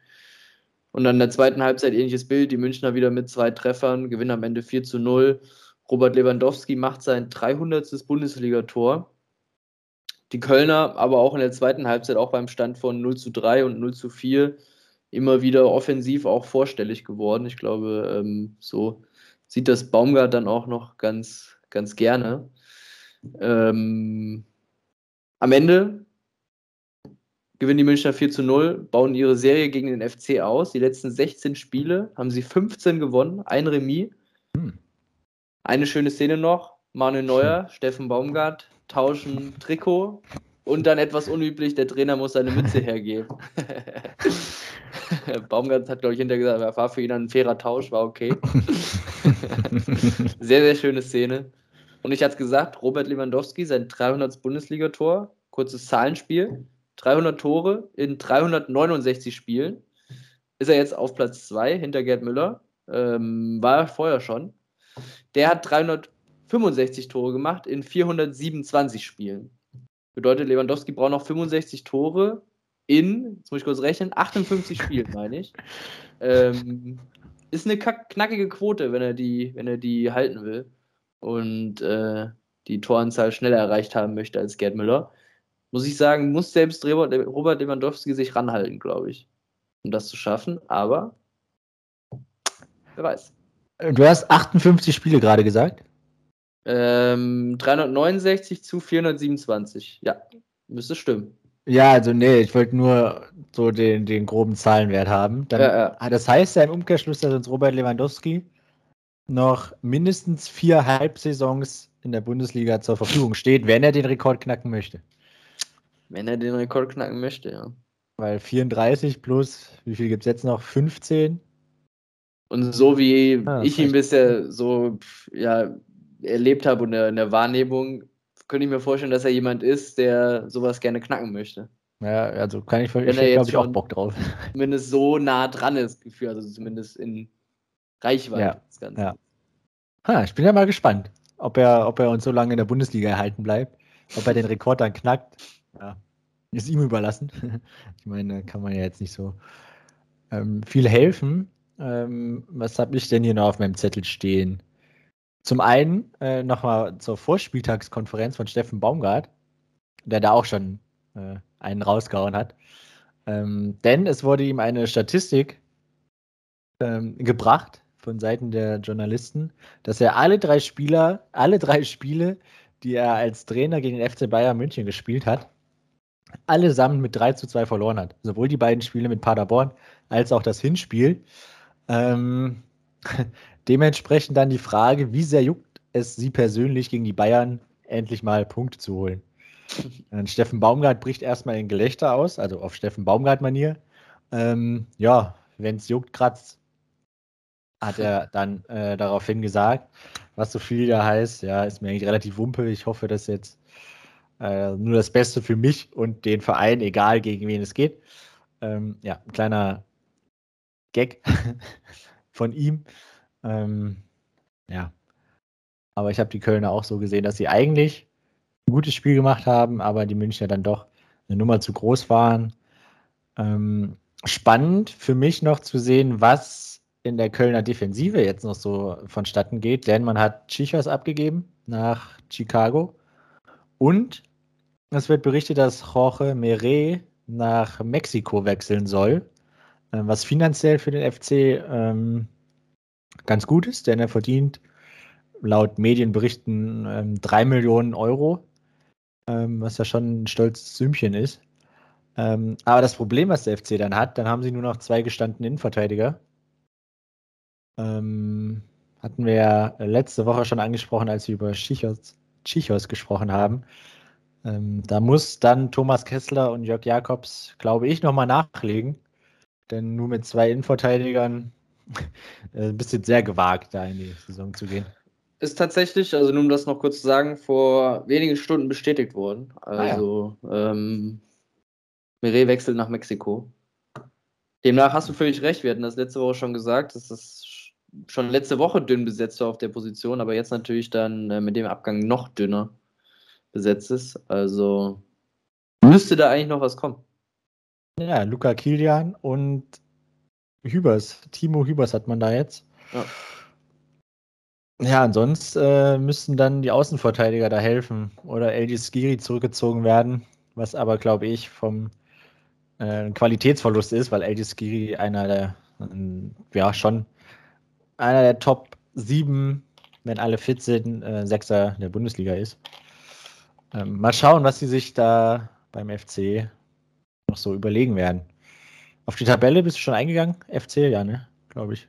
Und dann in der zweiten Halbzeit ähnliches Bild, die Münchner wieder mit zwei Treffern, gewinnen am Ende 4 zu 0. Robert Lewandowski macht sein 300. Bundesligator. Die Kölner aber auch in der zweiten Halbzeit, auch beim Stand von 0 zu 3 und 0 zu 4, immer wieder offensiv auch vorstellig geworden. Ich glaube, ähm, so sieht das Baumgart dann auch noch ganz, ganz gerne. Ähm, am Ende gewinnen die Münchner 4 zu 0, bauen ihre Serie gegen den FC aus. Die letzten 16 Spiele haben sie 15 gewonnen, ein Remis. Hm. Eine schöne Szene noch: Manuel Neuer, hm. Steffen Baumgart tauschen Trikot und dann etwas unüblich, der Trainer muss seine Mütze hergeben. Baumgart hat, glaube ich, hinterher gesagt, war für ihn ein fairer Tausch, war okay. sehr, sehr schöne Szene. Und ich hatte es gesagt, Robert Lewandowski, sein 300. Bundesligator, kurzes Zahlenspiel, 300 Tore in 369 Spielen. Ist er jetzt auf Platz 2 hinter Gerd Müller. Ähm, war er vorher schon. Der hat 365 Tore gemacht in 427 Spielen. Bedeutet, Lewandowski braucht noch 65 Tore in, jetzt muss ich kurz rechnen, 58 Spielen, meine ich. Ähm, ist eine knackige Quote, wenn er die, wenn er die halten will und äh, die Toranzahl schneller erreicht haben möchte als Gerd Müller. Muss ich sagen, muss selbst Robert Lewandowski sich ranhalten, glaube ich, um das zu schaffen. Aber wer weiß. Du hast 58 Spiele gerade gesagt? Ähm, 369 zu 427. Ja, müsste stimmen. Ja, also nee, ich wollte nur so den, den groben Zahlenwert haben. Dann, ja, ja. Ah, das heißt ja im Umkehrschluss, dass uns Robert Lewandowski noch mindestens vier Halbsaisons in der Bundesliga zur Verfügung steht, wenn er den Rekord knacken möchte. Wenn er den Rekord knacken möchte, ja. Weil 34 plus, wie viel gibt es jetzt noch? 15? Und so wie ah, ich ihn bisher so ja, erlebt habe und in der Wahrnehmung, könnte ich mir vorstellen, dass er jemand ist, der sowas gerne knacken möchte. Ja, also kann ich, ich glaube ich, auch Bock drauf. Zumindest so nah dran ist, Gefühl, also zumindest in Reichweite. Ja, das Ganze. ja. Ha, ich bin ja mal gespannt, ob er, ob er uns so lange in der Bundesliga erhalten bleibt, ob er den Rekord dann knackt. Ja, ist ihm überlassen. ich meine, kann man ja jetzt nicht so ähm, viel helfen. Ähm, was habe ich denn hier noch auf meinem Zettel stehen? Zum einen äh, nochmal zur Vorspieltagskonferenz von Steffen Baumgart, der da auch schon äh, einen rausgehauen hat. Ähm, denn es wurde ihm eine Statistik ähm, gebracht von Seiten der Journalisten, dass er alle drei Spieler, alle drei Spiele, die er als Trainer gegen den FC Bayern München gespielt hat, allesamt mit 3 zu 2 verloren hat. Sowohl die beiden Spiele mit Paderborn als auch das Hinspiel. Ähm, dementsprechend dann die Frage, wie sehr juckt es Sie persönlich gegen die Bayern endlich mal Punkte zu holen? Und Steffen Baumgart bricht erstmal in Gelächter aus, also auf Steffen Baumgart-Manier. Ähm, ja, wenn es juckt, kratzt hat er dann äh, daraufhin gesagt, was so viel da heißt. Ja, ist mir eigentlich relativ wumpe. Ich hoffe, dass jetzt äh, nur das Beste für mich und den Verein, egal gegen wen es geht. Ähm, ja, ein kleiner Gag von ihm. Ähm, ja, aber ich habe die Kölner auch so gesehen, dass sie eigentlich ein gutes Spiel gemacht haben, aber die Münchner dann doch eine Nummer zu groß waren. Ähm, spannend für mich noch zu sehen, was in der Kölner Defensive jetzt noch so vonstatten geht, denn man hat Chichos abgegeben nach Chicago. Und es wird berichtet, dass Jorge Mere nach Mexiko wechseln soll, äh, was finanziell für den FC ähm, ganz gut ist, denn er verdient laut Medienberichten ähm, 3 Millionen Euro, ähm, was ja schon ein stolzes Sümmchen ist. Ähm, aber das Problem, was der FC dann hat, dann haben sie nur noch zwei gestandene Innenverteidiger ähm, hatten wir ja letzte Woche schon angesprochen, als wir über Chichos, gesprochen haben. Ähm, da muss dann Thomas Kessler und Jörg Jakobs, glaube ich, nochmal nachlegen. Denn nur mit zwei Innenverteidigern ein bisschen sehr gewagt, da in die Saison zu gehen. Ist tatsächlich, also nur um das noch kurz zu sagen, vor wenigen Stunden bestätigt worden. Also ah, ja. ähm, Mire wechselt nach Mexiko. Demnach hast du völlig recht. Wir hatten das letzte Woche schon gesagt, dass das schon letzte Woche dünn besetzt war auf der Position, aber jetzt natürlich dann äh, mit dem Abgang noch dünner besetzt ist. Also müsste da eigentlich noch was kommen. Ja, Luca Kilian und Hübers. Timo Hübers hat man da jetzt. Ja. Ja, ansonsten äh, müssten dann die Außenverteidiger da helfen oder LG Skiri zurückgezogen werden, was aber, glaube ich, vom äh, Qualitätsverlust ist, weil LG Skiri einer der, äh, ja, schon einer der Top 7, wenn alle fit sind, äh, Sechser der Bundesliga ist. Ähm, mal schauen, was sie sich da beim FC noch so überlegen werden. Auf die Tabelle bist du schon eingegangen? FC, ja, ne? Glaube ich.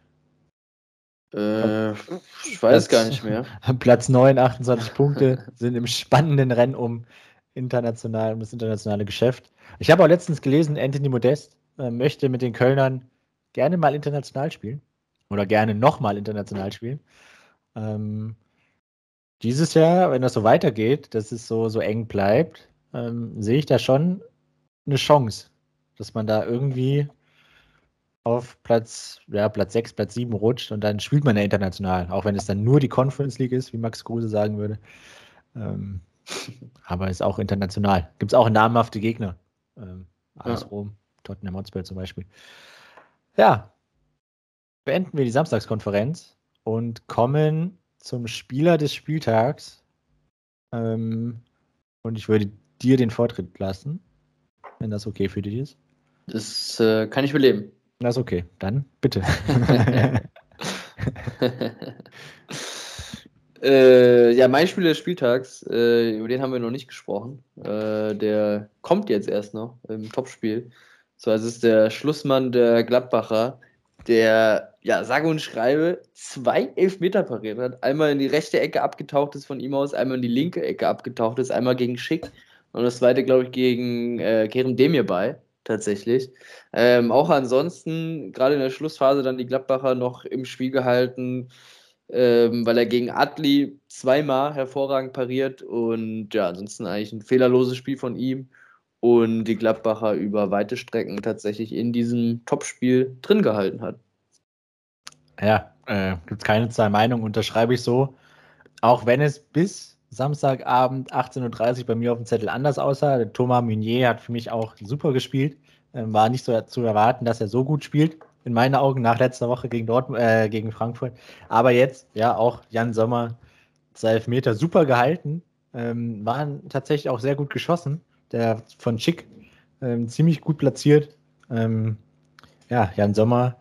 Äh, ich weiß Platz, gar nicht mehr. Platz 9, 28 Punkte, sind im spannenden Rennen um, international, um das internationale Geschäft. Ich habe auch letztens gelesen, Anthony Modest äh, möchte mit den Kölnern gerne mal international spielen. Oder gerne nochmal international spielen. Ähm, dieses Jahr, wenn das so weitergeht, dass es so, so eng bleibt, ähm, sehe ich da schon eine Chance, dass man da irgendwie auf Platz, ja, Platz 6, Platz 7 rutscht und dann spielt man ja international, auch wenn es dann nur die Conference League ist, wie Max Kruse sagen würde. Ähm, aber ist auch international. Gibt es auch namhafte Gegner. Ähm, AS ja. Rom, Tottenham Hotspur zum Beispiel. Ja, beenden wir die Samstagskonferenz und kommen zum Spieler des Spieltags. Ähm, und ich würde dir den Vortritt lassen, wenn das okay für dich ist. Das äh, kann ich beleben. Das ist okay. Dann bitte. äh, ja, mein Spieler des Spieltags, äh, über den haben wir noch nicht gesprochen. Äh, der kommt jetzt erst noch im Topspiel. So, es ist der Schlussmann der Gladbacher, der, ja, sage und schreibe, zwei Elfmeter pariert hat. Einmal in die rechte Ecke abgetaucht ist von ihm aus, einmal in die linke Ecke abgetaucht ist, einmal gegen Schick und das zweite, glaube ich, gegen äh, Kerem Demir bei tatsächlich. Ähm, auch ansonsten, gerade in der Schlussphase, dann die Gladbacher noch im Spiel gehalten, ähm, weil er gegen Adli zweimal hervorragend pariert und ja, ansonsten eigentlich ein fehlerloses Spiel von ihm und die Gladbacher über weite Strecken tatsächlich in diesem Topspiel drin gehalten hat. Ja, äh, gibt es keine zwei Meinungen, unterschreibe ich so. Auch wenn es bis Samstagabend 18.30 Uhr bei mir auf dem Zettel anders aussah. Thomas Meunier hat für mich auch super gespielt. Ähm, war nicht so zu erwarten, dass er so gut spielt, in meinen Augen, nach letzter Woche gegen, Dortmund, äh, gegen Frankfurt. Aber jetzt, ja, auch Jan Sommer, zwei Elfmeter super gehalten. Ähm, waren tatsächlich auch sehr gut geschossen. Der von Schick ähm, ziemlich gut platziert. Ähm, ja, Jan Sommer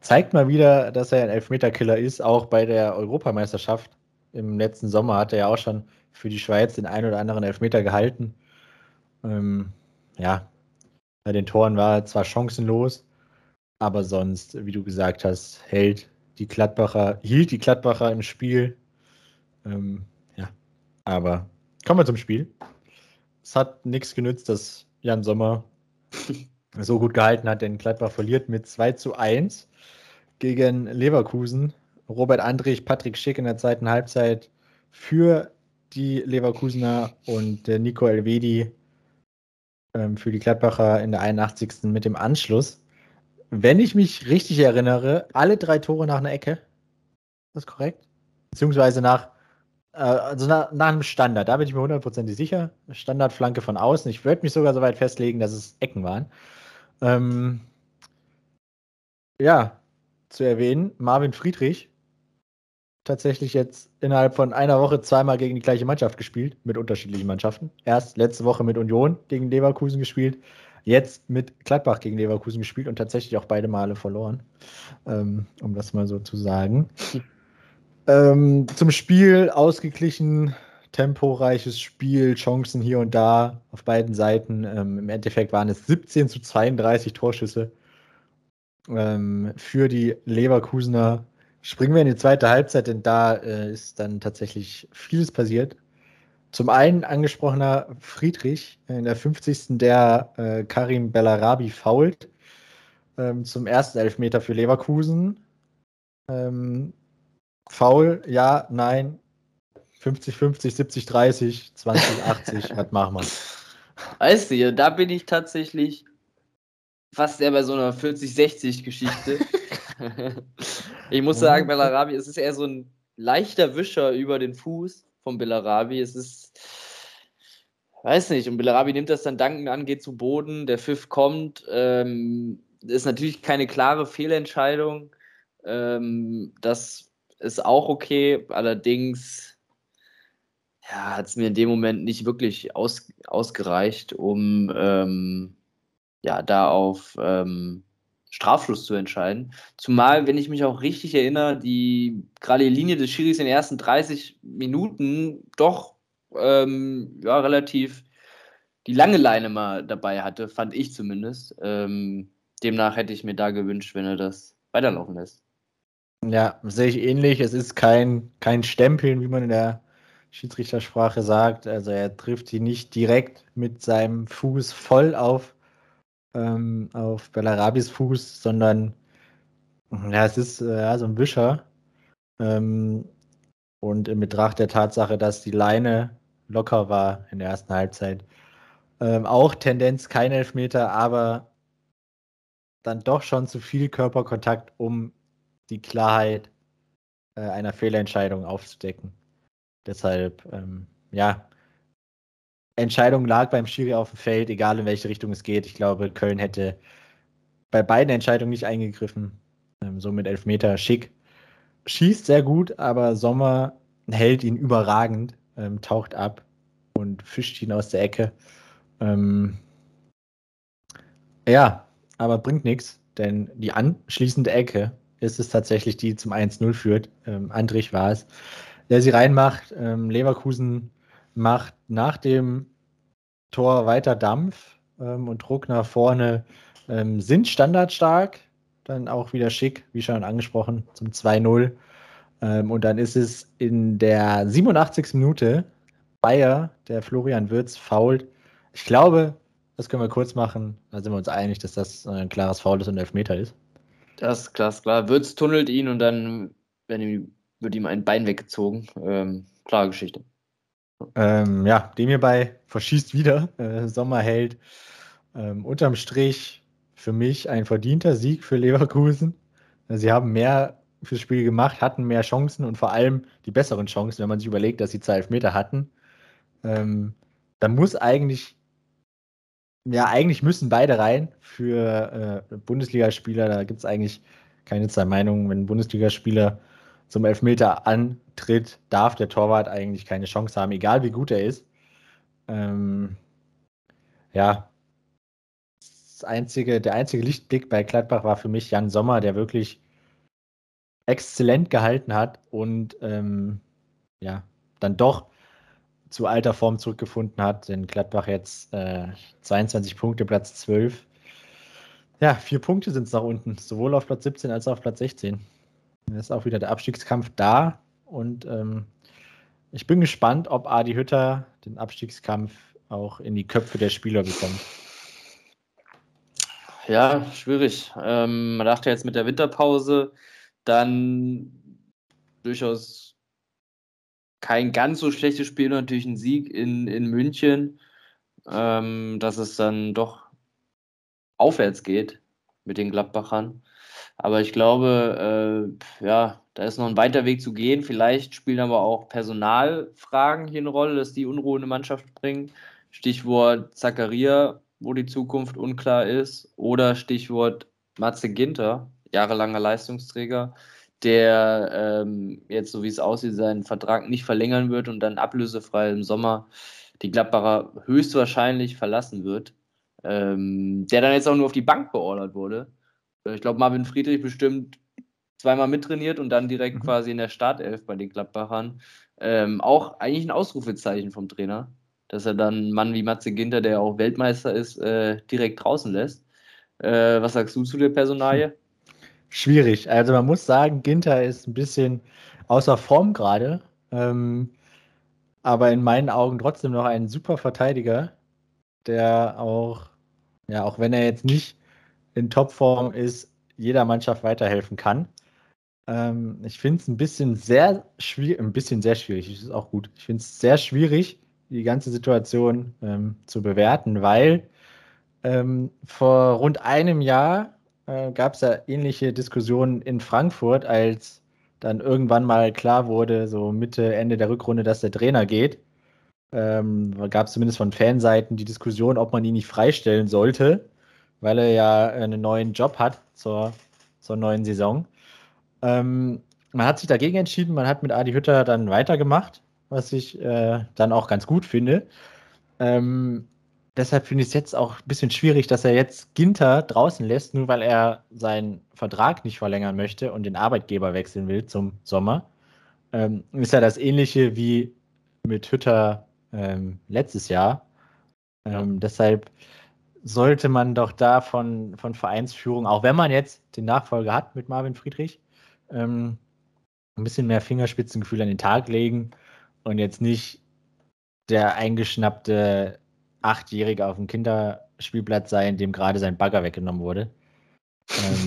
zeigt mal wieder, dass er ein Elfmeterkiller ist, auch bei der Europameisterschaft im letzten Sommer hat er ja auch schon für die Schweiz den einen oder anderen Elfmeter gehalten. Ähm, ja, bei den Toren war er zwar chancenlos, aber sonst, wie du gesagt hast, hält die Gladbacher, hielt die Gladbacher im Spiel. Ähm, ja, aber kommen wir zum Spiel. Es hat nichts genützt, dass Jan Sommer so gut gehalten hat, denn Gladbach verliert mit 2 zu 1 gegen Leverkusen. Robert Andrich, Patrick Schick in der zweiten Halbzeit für die Leverkusener und der Nico Elvedi ähm, für die Gladbacher in der 81. mit dem Anschluss. Wenn ich mich richtig erinnere, alle drei Tore nach einer Ecke. Ist das korrekt? Beziehungsweise nach, äh, also nach, nach einem Standard. Da bin ich mir hundertprozentig sicher. Standardflanke von außen. Ich würde mich sogar so weit festlegen, dass es Ecken waren. Ähm, ja, zu erwähnen, Marvin Friedrich tatsächlich jetzt innerhalb von einer Woche zweimal gegen die gleiche Mannschaft gespielt, mit unterschiedlichen Mannschaften. Erst letzte Woche mit Union gegen Leverkusen gespielt, jetzt mit Gladbach gegen Leverkusen gespielt und tatsächlich auch beide Male verloren, ähm, um das mal so zu sagen. ähm, zum Spiel ausgeglichen, temporeiches Spiel, Chancen hier und da auf beiden Seiten. Ähm, Im Endeffekt waren es 17 zu 32 Torschüsse ähm, für die Leverkusener Springen wir in die zweite Halbzeit, denn da äh, ist dann tatsächlich vieles passiert. Zum einen angesprochener Friedrich in der 50. der äh, Karim Bellarabi fault. Ähm, zum ersten Elfmeter für Leverkusen. Ähm, Foul, ja, nein. 50, 50, 70, 30, 20, 80, was machen wir? Weißt du, da bin ich tatsächlich fast eher bei so einer 40-60-Geschichte. ich muss sagen, Bellarabi, es ist eher so ein leichter Wischer über den Fuß von Bellarabi. Es ist, weiß nicht, und Bellarabi nimmt das dann dankend an, geht zu Boden, der Pfiff kommt. Ähm, ist natürlich keine klare Fehlentscheidung. Ähm, das ist auch okay. Allerdings ja, hat es mir in dem Moment nicht wirklich aus, ausgereicht, um ähm, ja, da auf ähm, Strafschluss zu entscheiden. Zumal, wenn ich mich auch richtig erinnere, die gerade die Linie des Schiris in den ersten 30 Minuten doch ähm, ja, relativ die lange Leine mal dabei hatte, fand ich zumindest. Ähm, demnach hätte ich mir da gewünscht, wenn er das weiterlaufen lässt. Ja, sehe ich ähnlich. Es ist kein, kein Stempeln, wie man in der Schiedsrichtersprache sagt. Also er trifft sie nicht direkt mit seinem Fuß voll auf, ähm, auf Bellarabis Fuß, sondern ja, es ist äh, ja, so ein Wischer. Ähm, und in Betracht der Tatsache, dass die Leine locker war in der ersten Halbzeit, ähm, auch Tendenz kein Elfmeter, aber dann doch schon zu viel Körperkontakt, um die Klarheit äh, einer Fehlentscheidung aufzudecken. Deshalb, ähm, ja, Entscheidung lag beim Schiri auf dem Feld, egal in welche Richtung es geht. Ich glaube, Köln hätte bei beiden Entscheidungen nicht eingegriffen. Ähm, so mit Elfmeter schick. Schießt sehr gut, aber Sommer hält ihn überragend, ähm, taucht ab und fischt ihn aus der Ecke. Ähm, ja, aber bringt nichts, denn die anschließende Ecke ist es tatsächlich, die zum 1-0 führt. Ähm, Andrich war es, der sie reinmacht. Ähm, Leverkusen macht nach dem Tor weiter Dampf ähm, und Druck nach vorne, ähm, sind standardstark, dann auch wieder schick, wie schon angesprochen, zum 2-0. Ähm, und dann ist es in der 87. Minute Bayer, der Florian Wirz, fault. Ich glaube, das können wir kurz machen. Da sind wir uns einig, dass das ein klares Foul ist und Elfmeter ist. Das ist klar, klar. Würz tunnelt ihn und dann ihm, wird ihm ein Bein weggezogen. Ähm, klare Geschichte. Ähm, ja, dem hierbei verschießt wieder. Äh, Sommer hält ähm, unterm Strich für mich ein verdienter Sieg für Leverkusen. Sie haben mehr fürs Spiel gemacht, hatten mehr Chancen und vor allem die besseren Chancen, wenn man sich überlegt, dass sie zwei Elfmeter hatten. Ähm, da muss eigentlich ja, eigentlich müssen beide rein für äh, Bundesligaspieler. Da gibt es eigentlich keine zwei Meinungen. Wenn ein Bundesligaspieler zum Elfmeter antritt, darf der Torwart eigentlich keine Chance haben, egal wie gut er ist. Ähm, ja, einzige, der einzige Lichtblick bei Gladbach war für mich Jan Sommer, der wirklich exzellent gehalten hat und ähm, ja, dann doch zu alter Form zurückgefunden hat. In Gladbach jetzt äh, 22 Punkte, Platz 12. Ja, vier Punkte sind es nach unten, sowohl auf Platz 17 als auch auf Platz 16. Da ist auch wieder der Abstiegskampf da und ähm, ich bin gespannt, ob Adi Hütter den Abstiegskampf auch in die Köpfe der Spieler bekommt. Ja, schwierig. Ähm, man dachte jetzt mit der Winterpause dann durchaus kein ganz so schlechtes Spiel, natürlich ein Sieg in, in München, ähm, dass es dann doch aufwärts geht mit den Gladbachern. Aber ich glaube, äh, ja, da ist noch ein weiter Weg zu gehen. Vielleicht spielen aber auch Personalfragen hier eine Rolle, dass die Unruhe in die Mannschaft bringen. Stichwort Zakaria, wo die Zukunft unklar ist. Oder Stichwort Matze Ginter, jahrelanger Leistungsträger der ähm, jetzt, so wie es aussieht, seinen Vertrag nicht verlängern wird und dann ablösefrei im Sommer die Gladbacher höchstwahrscheinlich verlassen wird. Ähm, der dann jetzt auch nur auf die Bank beordert wurde. Ich glaube, Marvin Friedrich bestimmt zweimal mittrainiert und dann direkt mhm. quasi in der Startelf bei den Gladbachern. Ähm, auch eigentlich ein Ausrufezeichen vom Trainer, dass er dann einen Mann wie Matze Ginter, der auch Weltmeister ist, äh, direkt draußen lässt. Äh, was sagst du zu der Personalie? Schwierig. Also man muss sagen, Ginter ist ein bisschen außer Form gerade, ähm, aber in meinen Augen trotzdem noch ein super Verteidiger, der auch, ja, auch wenn er jetzt nicht in Topform ist, jeder Mannschaft weiterhelfen kann. Ähm, ich finde es ein bisschen sehr schwierig, ein bisschen sehr schwierig, ist auch gut. Ich finde es sehr schwierig, die ganze Situation ähm, zu bewerten, weil ähm, vor rund einem Jahr äh, gab es ja ähnliche Diskussionen in Frankfurt, als dann irgendwann mal klar wurde, so Mitte, Ende der Rückrunde, dass der Trainer geht. Ähm, gab es zumindest von Fanseiten die Diskussion, ob man ihn nicht freistellen sollte, weil er ja einen neuen Job hat zur, zur neuen Saison. Ähm, man hat sich dagegen entschieden, man hat mit Adi Hütter dann weitergemacht, was ich äh, dann auch ganz gut finde. Ähm, deshalb finde ich es jetzt auch ein bisschen schwierig, dass er jetzt Ginter draußen lässt, nur weil er seinen Vertrag nicht verlängern möchte und den Arbeitgeber wechseln will zum Sommer. Ähm, ist ja das ähnliche wie mit Hütter ähm, letztes Jahr. Ähm, ja. Deshalb sollte man doch da von, von Vereinsführung, auch wenn man jetzt den Nachfolger hat mit Marvin Friedrich, ähm, ein bisschen mehr Fingerspitzengefühl an den Tag legen und jetzt nicht der eingeschnappte Achtjährige auf dem Kinderspielplatz sein, dem gerade sein Bagger weggenommen wurde.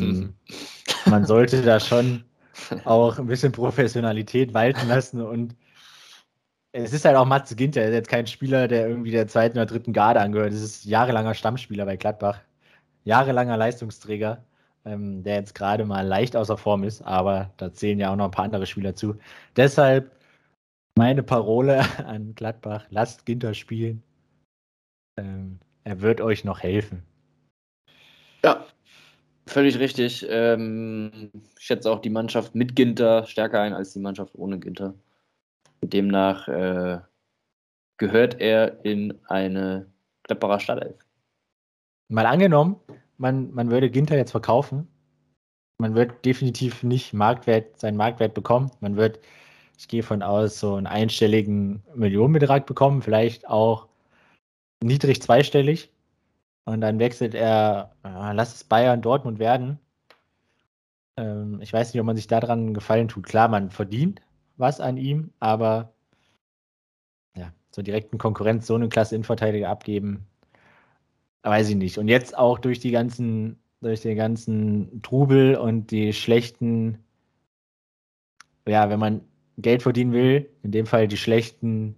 Ähm, man sollte da schon auch ein bisschen Professionalität walten lassen und es ist halt auch Matze Ginter, er ist jetzt kein Spieler, der irgendwie der zweiten oder dritten Garde angehört. Es ist jahrelanger Stammspieler bei Gladbach, jahrelanger Leistungsträger, ähm, der jetzt gerade mal leicht außer Form ist, aber da zählen ja auch noch ein paar andere Spieler zu. Deshalb meine Parole an Gladbach: lasst Ginter spielen. Ähm, er wird euch noch helfen. Ja, völlig richtig. Ähm, ich schätze auch die Mannschaft mit Ginter stärker ein als die Mannschaft ohne Ginter. Demnach äh, gehört er in eine Gladbacher Stadtelf. Mal angenommen, man, man würde Ginter jetzt verkaufen. Man wird definitiv nicht Marktwert, seinen Marktwert bekommen. Man wird, ich gehe von aus, so einen einstelligen Millionenbetrag bekommen, vielleicht auch niedrig zweistellig. Und dann wechselt er, äh, lass es Bayern, Dortmund werden. Ähm, ich weiß nicht, ob man sich daran gefallen tut. Klar, man verdient was an ihm, aber ja, zur direkten Konkurrenz so eine Klasse Innenverteidiger abgeben, weiß ich nicht. Und jetzt auch durch die ganzen, durch den ganzen Trubel und die schlechten, ja, wenn man Geld verdienen will, in dem Fall die schlechten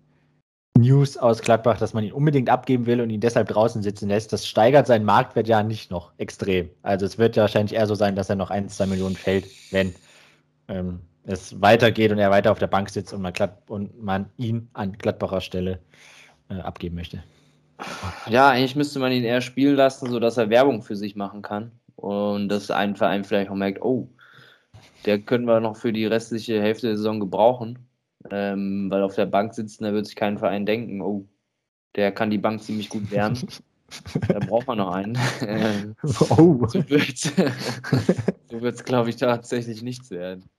News aus Gladbach, dass man ihn unbedingt abgeben will und ihn deshalb draußen sitzen lässt, das steigert seinen Marktwert ja nicht noch extrem. Also es wird ja wahrscheinlich eher so sein, dass er noch ein, zwei Millionen fällt, wenn ähm, es weitergeht und er weiter auf der Bank sitzt und man, und man ihn an Gladbacher Stelle äh, abgeben möchte. Ja, eigentlich müsste man ihn eher spielen lassen, sodass er Werbung für sich machen kann. Und dass ein Verein vielleicht auch merkt, oh, der können wir noch für die restliche Hälfte der Saison gebrauchen. Ähm, weil auf der Bank sitzen, da wird sich kein Verein denken, oh, der kann die Bank ziemlich gut wärmen. da braucht man noch einen. Ähm, oh. So wird es, glaube ich, tatsächlich nichts werden.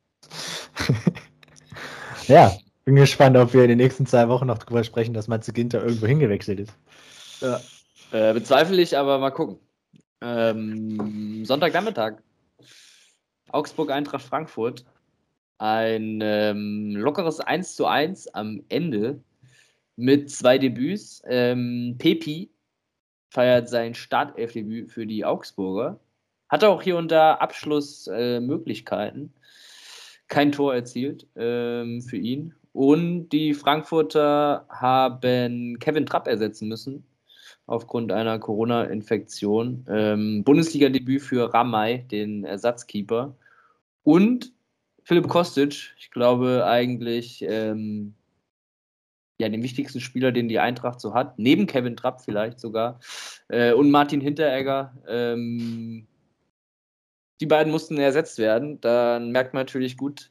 ja, bin gespannt, ob wir in den nächsten zwei Wochen noch darüber sprechen, dass Matze Ginter irgendwo hingewechselt ist. Ja. Äh, bezweifle ich, aber mal gucken. Ähm, Sonntagnachmittag. Augsburg Eintracht Frankfurt. Ein ähm, lockeres 1 zu 1 am Ende mit zwei Debüts. Ähm, Pepi feiert sein Startelfdebüt für die Augsburger. Hatte auch hier und da Abschlussmöglichkeiten. Äh, Kein Tor erzielt ähm, für ihn. Und die Frankfurter haben Kevin Trapp ersetzen müssen aufgrund einer Corona-Infektion. Ähm, Bundesliga-Debüt für Ramay, den Ersatzkeeper. Und Philipp Kostic, ich glaube eigentlich ähm, ja, den wichtigsten Spieler, den die Eintracht so hat, neben Kevin Trapp vielleicht sogar. Äh, und Martin Hinteregger. Ähm, die beiden mussten ersetzt werden. Dann merkt man natürlich gut,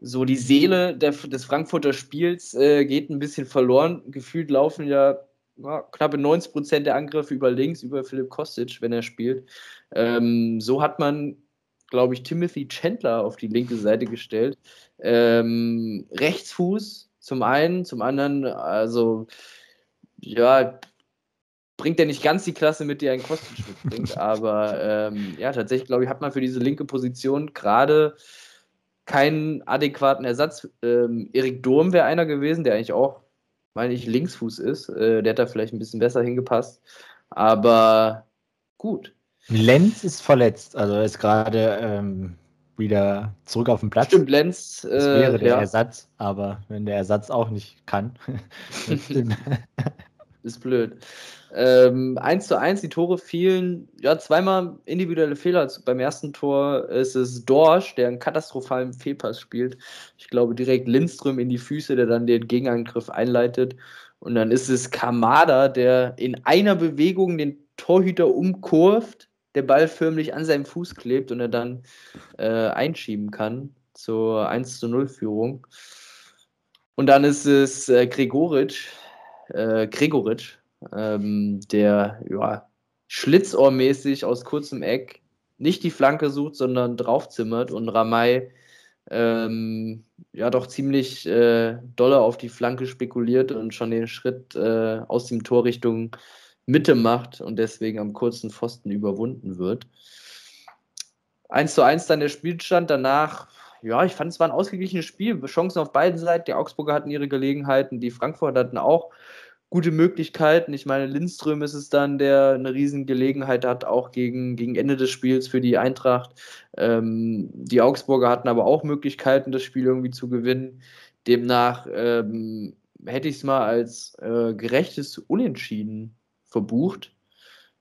so die Seele der, des Frankfurter Spiels äh, geht ein bisschen verloren. Gefühlt laufen ja, ja knappe 90 Prozent der Angriffe über links, über Philipp Kostic, wenn er spielt. Ähm, so hat man, glaube ich, Timothy Chandler auf die linke Seite gestellt. Ähm, Rechtsfuß zum einen, zum anderen, also ja, bringt er nicht ganz die Klasse mit, die ein Kostic mitbringt, aber ähm, ja, tatsächlich, glaube ich, hat man für diese linke Position gerade keinen adäquaten Ersatz. Ähm, Erik Durm wäre einer gewesen, der eigentlich auch, meine ich, Linksfuß ist. Äh, der hat da vielleicht ein bisschen besser hingepasst. Aber gut. Lenz ist verletzt, also er ist gerade ähm, wieder zurück auf dem Platz. Stimmt, Lenz. Äh, das wäre der ja. Ersatz, aber wenn der Ersatz auch nicht kann. ist blöd. Ähm, 1 zu 1, die Tore fielen, ja, zweimal individuelle Fehler. Beim ersten Tor ist es Dorsch, der einen katastrophalen Fehlpass spielt. Ich glaube, direkt Lindström in die Füße, der dann den Gegenangriff einleitet. Und dann ist es Kamada, der in einer Bewegung den Torhüter umkurvt, der Ball förmlich an seinem Fuß klebt und er dann äh, einschieben kann zur 1 zu 0 Führung. Und dann ist es äh, Gregoritsch, äh, Gregoritsch, ähm, der ja, schlitzohrmäßig aus kurzem Eck nicht die Flanke sucht, sondern draufzimmert und Ramay ähm, ja doch ziemlich äh, dolle auf die Flanke spekuliert und schon den Schritt äh, aus dem Tor Richtung Mitte macht und deswegen am kurzen Pfosten überwunden wird. 1 zu 1 dann der Spielstand. Danach, ja, ich fand es war ein ausgeglichenes Spiel. Chancen auf beiden Seiten. Die Augsburger hatten ihre Gelegenheiten, die Frankfurter hatten auch gute Möglichkeiten. Ich meine, Lindström ist es dann, der eine riesen Gelegenheit hat, auch gegen, gegen Ende des Spiels für die Eintracht. Ähm, die Augsburger hatten aber auch Möglichkeiten, das Spiel irgendwie zu gewinnen. Demnach ähm, hätte ich es mal als äh, gerechtes Unentschieden verbucht.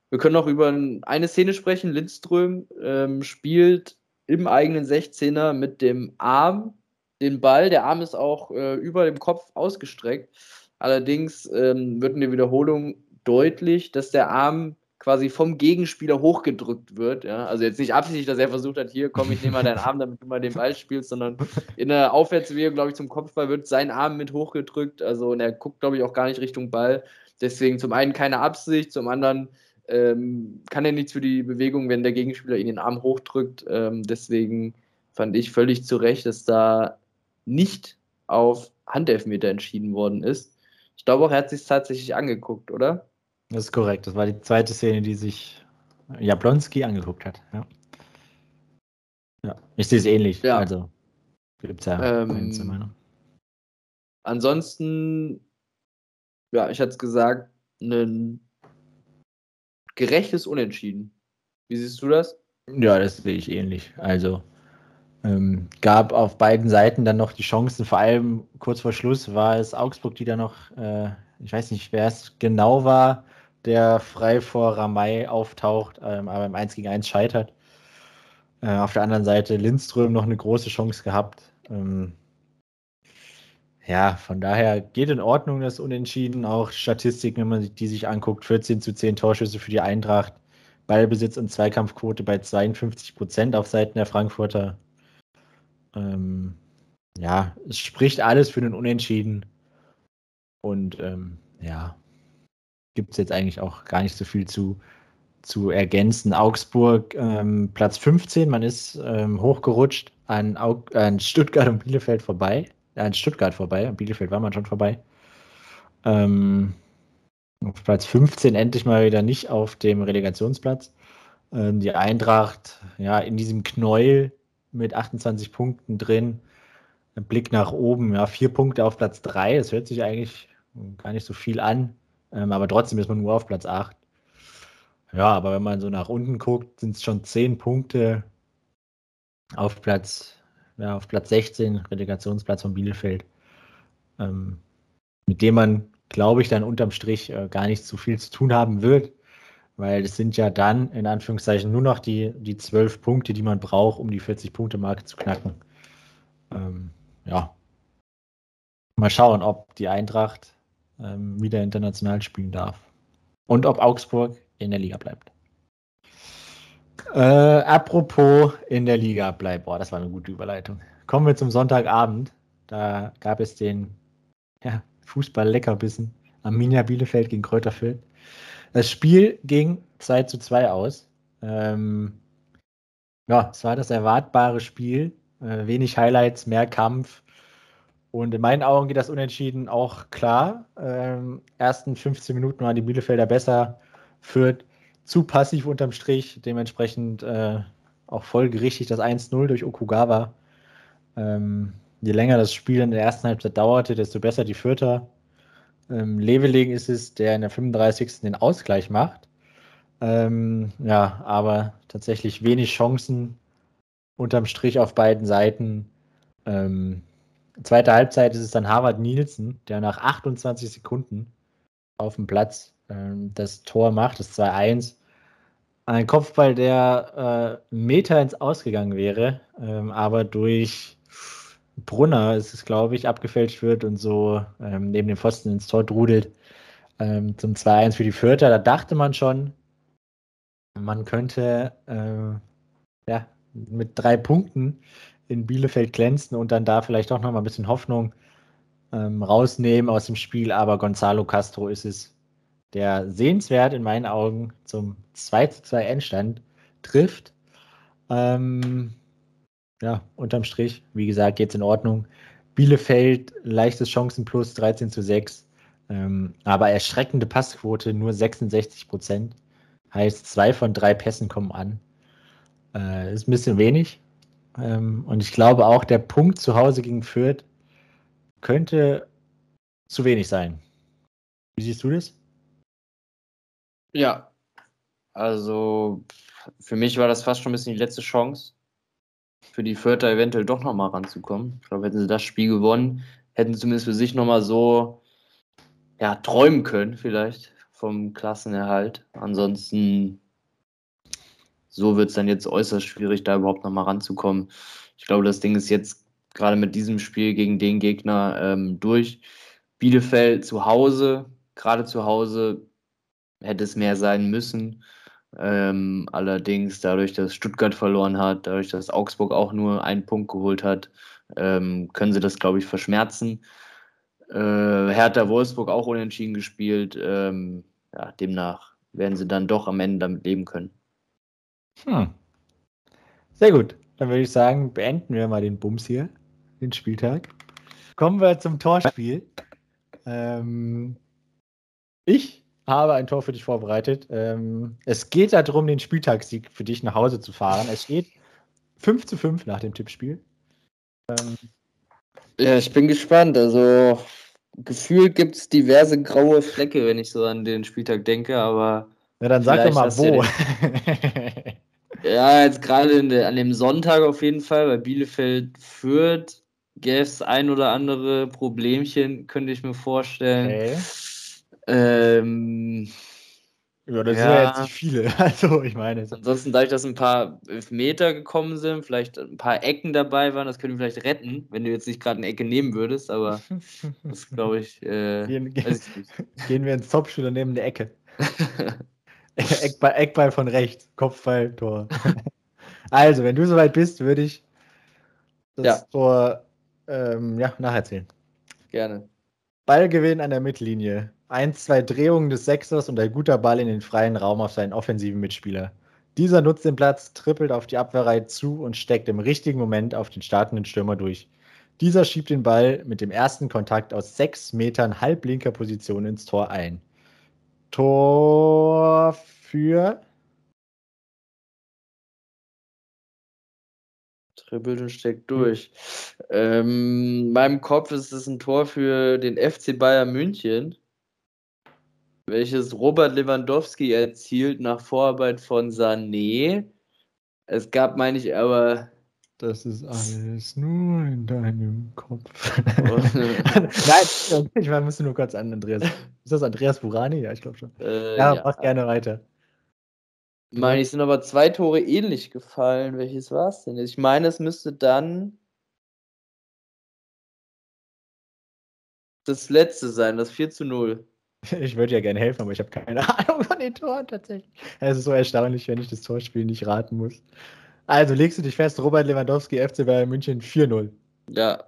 Wir können auch über eine Szene sprechen. Lindström ähm, spielt im eigenen 16er mit dem Arm den Ball. Der Arm ist auch äh, über dem Kopf ausgestreckt. Allerdings ähm, wird in der Wiederholung deutlich, dass der Arm quasi vom Gegenspieler hochgedrückt wird. Ja? Also jetzt nicht absichtlich, dass er versucht hat, hier komm, ich nehme mal deinen Arm, damit du mal den Ball spielst, sondern in der Aufwärtsbewegung, glaube ich, zum Kopfball wird sein Arm mit hochgedrückt. Also und er guckt, glaube ich, auch gar nicht Richtung Ball. Deswegen zum einen keine Absicht, zum anderen ähm, kann er nichts für die Bewegung, wenn der Gegenspieler ihn den Arm hochdrückt. Ähm, deswegen fand ich völlig zu Recht, dass da nicht auf Handelfmeter entschieden worden ist. Ich glaube auch, er hat sich tatsächlich angeguckt, oder? Das ist korrekt. Das war die zweite Szene, die sich Jablonski angeguckt hat. Ja. ja. Ich sehe es ähnlich. Ja. Also gibt es ja ähm, Meinung. Ansonsten, ja, ich hatte es gesagt, ein gerechtes Unentschieden. Wie siehst du das? Ja, das sehe ich ähnlich. Also ähm, gab auf beiden Seiten dann noch die Chancen, vor allem kurz vor Schluss war es Augsburg, die da noch, äh, ich weiß nicht, wer es genau war, der frei vor Ramay auftaucht, ähm, aber im 1 gegen 1 scheitert. Äh, auf der anderen Seite Lindström noch eine große Chance gehabt. Ähm, ja, von daher geht in Ordnung das Unentschieden. Auch Statistiken, wenn man die sich anguckt, 14 zu 10 Torschüsse für die Eintracht, Ballbesitz und Zweikampfquote bei 52 Prozent auf Seiten der Frankfurter. Ähm, ja, es spricht alles für den Unentschieden. Und ähm, ja, gibt es jetzt eigentlich auch gar nicht so viel zu, zu ergänzen. Augsburg ähm, Platz 15, man ist ähm, hochgerutscht an, Aug an Stuttgart und Bielefeld vorbei. An Stuttgart vorbei, an Bielefeld war man schon vorbei. Ähm, auf Platz 15 endlich mal wieder nicht auf dem Relegationsplatz. Ähm, die Eintracht, ja, in diesem Knäuel mit 28 Punkten drin. Ein Blick nach oben, ja, vier Punkte auf Platz 3. Das hört sich eigentlich gar nicht so viel an, ähm, aber trotzdem ist man nur auf Platz 8. Ja, aber wenn man so nach unten guckt, sind es schon zehn Punkte auf Platz, ja, auf Platz 16, Relegationsplatz von Bielefeld, ähm, mit dem man, glaube ich, dann unterm Strich äh, gar nicht so viel zu tun haben wird weil es sind ja dann in Anführungszeichen nur noch die, die 12 Punkte, die man braucht, um die 40-Punkte-Marke zu knacken. Ähm, ja. Mal schauen, ob die Eintracht ähm, wieder international spielen darf. Und ob Augsburg in der Liga bleibt. Äh, apropos in der Liga bleibt. Boah, das war eine gute Überleitung. Kommen wir zum Sonntagabend. Da gab es den ja, Fußball-Leckerbissen. Arminia Bielefeld gegen Kräuter Fürth. Das Spiel ging 2 zu 2 aus. Ähm, ja, es war das erwartbare Spiel. Äh, wenig Highlights, mehr Kampf. Und in meinen Augen geht das Unentschieden auch klar. Ähm, ersten 15 Minuten waren die Bielefelder besser, führt zu passiv unterm Strich, dementsprechend äh, auch folgerichtig das 1-0 durch Okugawa. Ähm, je länger das Spiel in der ersten Halbzeit dauerte, desto besser die Fürther. Ähm, Leveling ist es, der in der 35. den Ausgleich macht. Ähm, ja, aber tatsächlich wenig Chancen unterm Strich auf beiden Seiten. Ähm, zweite Halbzeit ist es dann Harvard Nielsen, der nach 28 Sekunden auf dem Platz ähm, das Tor macht, das 2-1. Ein Kopfball, der äh, Meter ins Ausgegangen wäre, ähm, aber durch Brunner ist es, glaube ich, abgefälscht wird und so ähm, neben dem Pfosten ins Tor drudelt ähm, zum 2-1 für die Fürther. Da dachte man schon, man könnte äh, ja, mit drei Punkten in Bielefeld glänzen und dann da vielleicht auch noch mal ein bisschen Hoffnung ähm, rausnehmen aus dem Spiel. Aber Gonzalo Castro ist es, der sehenswert in meinen Augen zum 2 zu 2 Endstand trifft. Ähm, ja, unterm Strich, wie gesagt, geht's in Ordnung. Bielefeld, leichtes Chancenplus, 13 zu 6. Ähm, aber erschreckende Passquote, nur 66 Prozent. Heißt, zwei von drei Pässen kommen an. Äh, ist ein bisschen wenig. Ähm, und ich glaube auch, der Punkt zu Hause gegen Fürth könnte zu wenig sein. Wie siehst du das? Ja, also für mich war das fast schon ein bisschen die letzte Chance, für die Vierter eventuell doch nochmal ranzukommen. Ich glaube, hätten sie das Spiel gewonnen, hätten sie zumindest für sich nochmal so ja, träumen können, vielleicht vom Klassenerhalt. Ansonsten, so wird es dann jetzt äußerst schwierig, da überhaupt nochmal ranzukommen. Ich glaube, das Ding ist jetzt gerade mit diesem Spiel gegen den Gegner ähm, durch. Bielefeld zu Hause, gerade zu Hause hätte es mehr sein müssen. Ähm, allerdings dadurch, dass Stuttgart verloren hat, dadurch, dass Augsburg auch nur einen Punkt geholt hat, ähm, können sie das, glaube ich, verschmerzen. Äh, Hertha Wolfsburg auch unentschieden gespielt. Ähm, ja, demnach werden sie dann doch am Ende damit leben können. Hm. Sehr gut. Dann würde ich sagen, beenden wir mal den Bums hier, den Spieltag. Kommen wir zum Torspiel. Ähm, ich habe ein Tor für dich vorbereitet. Ähm, es geht darum, den Spieltagssieg für dich nach Hause zu fahren. Es steht 5 zu 5 nach dem Tippspiel. Ähm, ja, ich bin gespannt. Also gefühlt gibt es diverse graue Flecke, wenn ich so an den Spieltag denke, aber. Ja, dann sag doch mal wo. ja, jetzt gerade an dem Sonntag auf jeden Fall, bei Bielefeld führt, gäbe es ein oder andere Problemchen, könnte ich mir vorstellen. Okay. Ähm, ja, das ja. sind ja jetzt nicht viele. Also, ich meine. Ansonsten, dadurch, dass ein paar Meter gekommen sind, vielleicht ein paar Ecken dabei waren, das können wir vielleicht retten, wenn du jetzt nicht gerade eine Ecke nehmen würdest, aber das glaube ich. Äh, gehen, gehen, gehen, wir ins Topspiel und nehmen eine Ecke. Eckball, Eckball von rechts, Kopfball, Tor. also, wenn du soweit bist, würde ich das ja. Tor ähm, ja, nacherzählen. Gerne. Ballgewinn an der Mittellinie. Eins, zwei Drehungen des Sechsers und ein guter Ball in den freien Raum auf seinen offensiven Mitspieler. Dieser nutzt den Platz, trippelt auf die Abwehrreihe zu und steckt im richtigen Moment auf den startenden Stürmer durch. Dieser schiebt den Ball mit dem ersten Kontakt aus sechs Metern halblinker Position ins Tor ein. Tor für dribbelt und steckt durch. Ähm, in meinem Kopf ist es ein Tor für den FC Bayern München welches Robert Lewandowski erzielt nach Vorarbeit von Sané. Es gab, meine ich, aber. Das ist alles nur in deinem Kopf. Nein, ich musste nur kurz an Andreas. Ist das Andreas Burani? Ja, ich glaube schon. Äh, ja, ja, mach gerne weiter. Meine ich, sind aber zwei Tore ähnlich gefallen. Welches war es denn? Ich meine, es müsste dann das letzte sein, das 4 zu 0. Ich würde ja gerne helfen, aber ich habe keine Ahnung von den Toren tatsächlich. Es ist so erstaunlich, wenn ich das Torspiel nicht raten muss. Also legst du dich fest, Robert Lewandowski, FC Bayern München 4-0. Ja.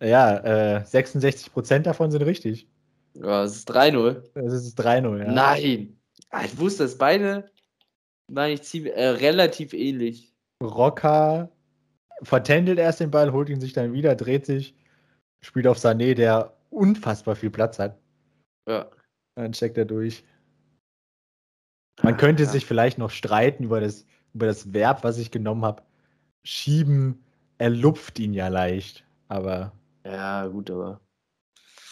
Ja, äh, 66% davon sind richtig. Ja, es ist 3-0. Es ist 3-0, ja. Nein. Ah, ich wusste, dass beide war ich ziemlich, äh, relativ ähnlich. Rocker vertändelt erst den Ball, holt ihn sich dann wieder, dreht sich, spielt auf Sané, der unfassbar viel Platz hat. Ja. Dann checkt er durch. Man könnte ja. sich vielleicht noch streiten über das, über das Verb, was ich genommen habe. Schieben, er lupft ihn ja leicht, aber. Ja, gut, aber.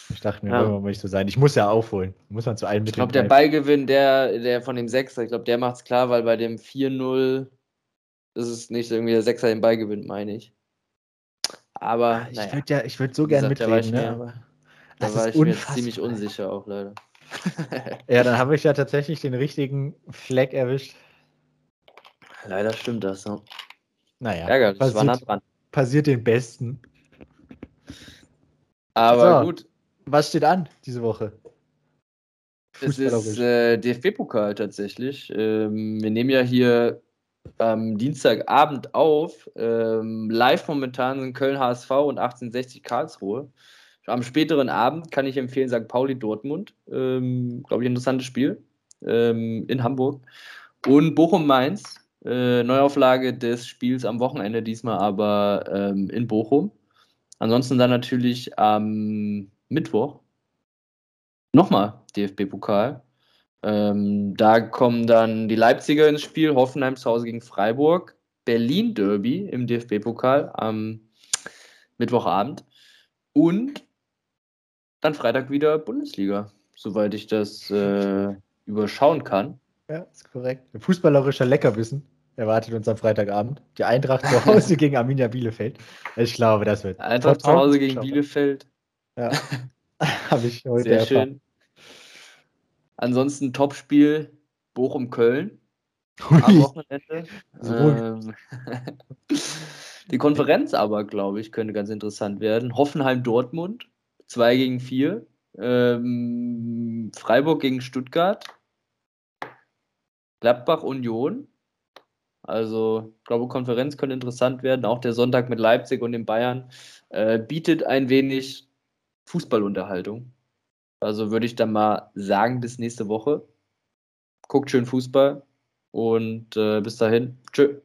Ich dachte mir, ja. wollen wir nicht so sein. Ich muss ja aufholen. Muss man zu allen mit. Ich glaube, der Ballgewinn, der, der von dem Sechser, ich glaube, der macht es klar, weil bei dem 4-0 ist es nicht irgendwie der Sechser den Ball gewinnt, meine ich. Aber. Ich naja. würde ja, ich würde so gerne mitreden, ne? Aber da war ich unfassbar. mir ziemlich unsicher auch leider. ja, dann habe ich ja tatsächlich den richtigen Fleck erwischt. Leider stimmt das so. Naja, Ärgerlich, passiert, war nah dran. passiert den Besten. Aber so, gut. Was steht an diese Woche? Es ist äh, DFB-Pokal tatsächlich. Ähm, wir nehmen ja hier am Dienstagabend auf. Ähm, live momentan sind Köln HSV und 1860 Karlsruhe. Am späteren Abend kann ich empfehlen St. Pauli Dortmund. Ähm, Glaube ich, interessantes Spiel ähm, in Hamburg. Und Bochum Mainz. Äh, Neuauflage des Spiels am Wochenende, diesmal aber ähm, in Bochum. Ansonsten dann natürlich am Mittwoch nochmal DFB-Pokal. Ähm, da kommen dann die Leipziger ins Spiel, Hoffenheim zu Hause gegen Freiburg, Berlin Derby im DFB-Pokal am Mittwochabend und dann Freitag wieder Bundesliga, soweit ich das äh, überschauen kann. Ja, ist korrekt. Fußballerischer Leckerwissen erwartet uns am Freitagabend. Die Eintracht zu Hause gegen Arminia Bielefeld. Ich glaube, das wird. Eintracht zu Hause gegen Bielefeld. Ja. Habe ich heute Sehr erfahren. schön. Ansonsten Topspiel Bochum-Köln am Wochenende. Ähm, die Konferenz aber, glaube ich, könnte ganz interessant werden. Hoffenheim-Dortmund, 2 gegen 4. Ähm, Freiburg gegen Stuttgart. Gladbach-Union. Also, ich glaube, Konferenz könnte interessant werden. Auch der Sonntag mit Leipzig und den Bayern äh, bietet ein wenig Fußballunterhaltung. Also würde ich dann mal sagen, bis nächste Woche. Guckt schön Fußball und äh, bis dahin. Tschö.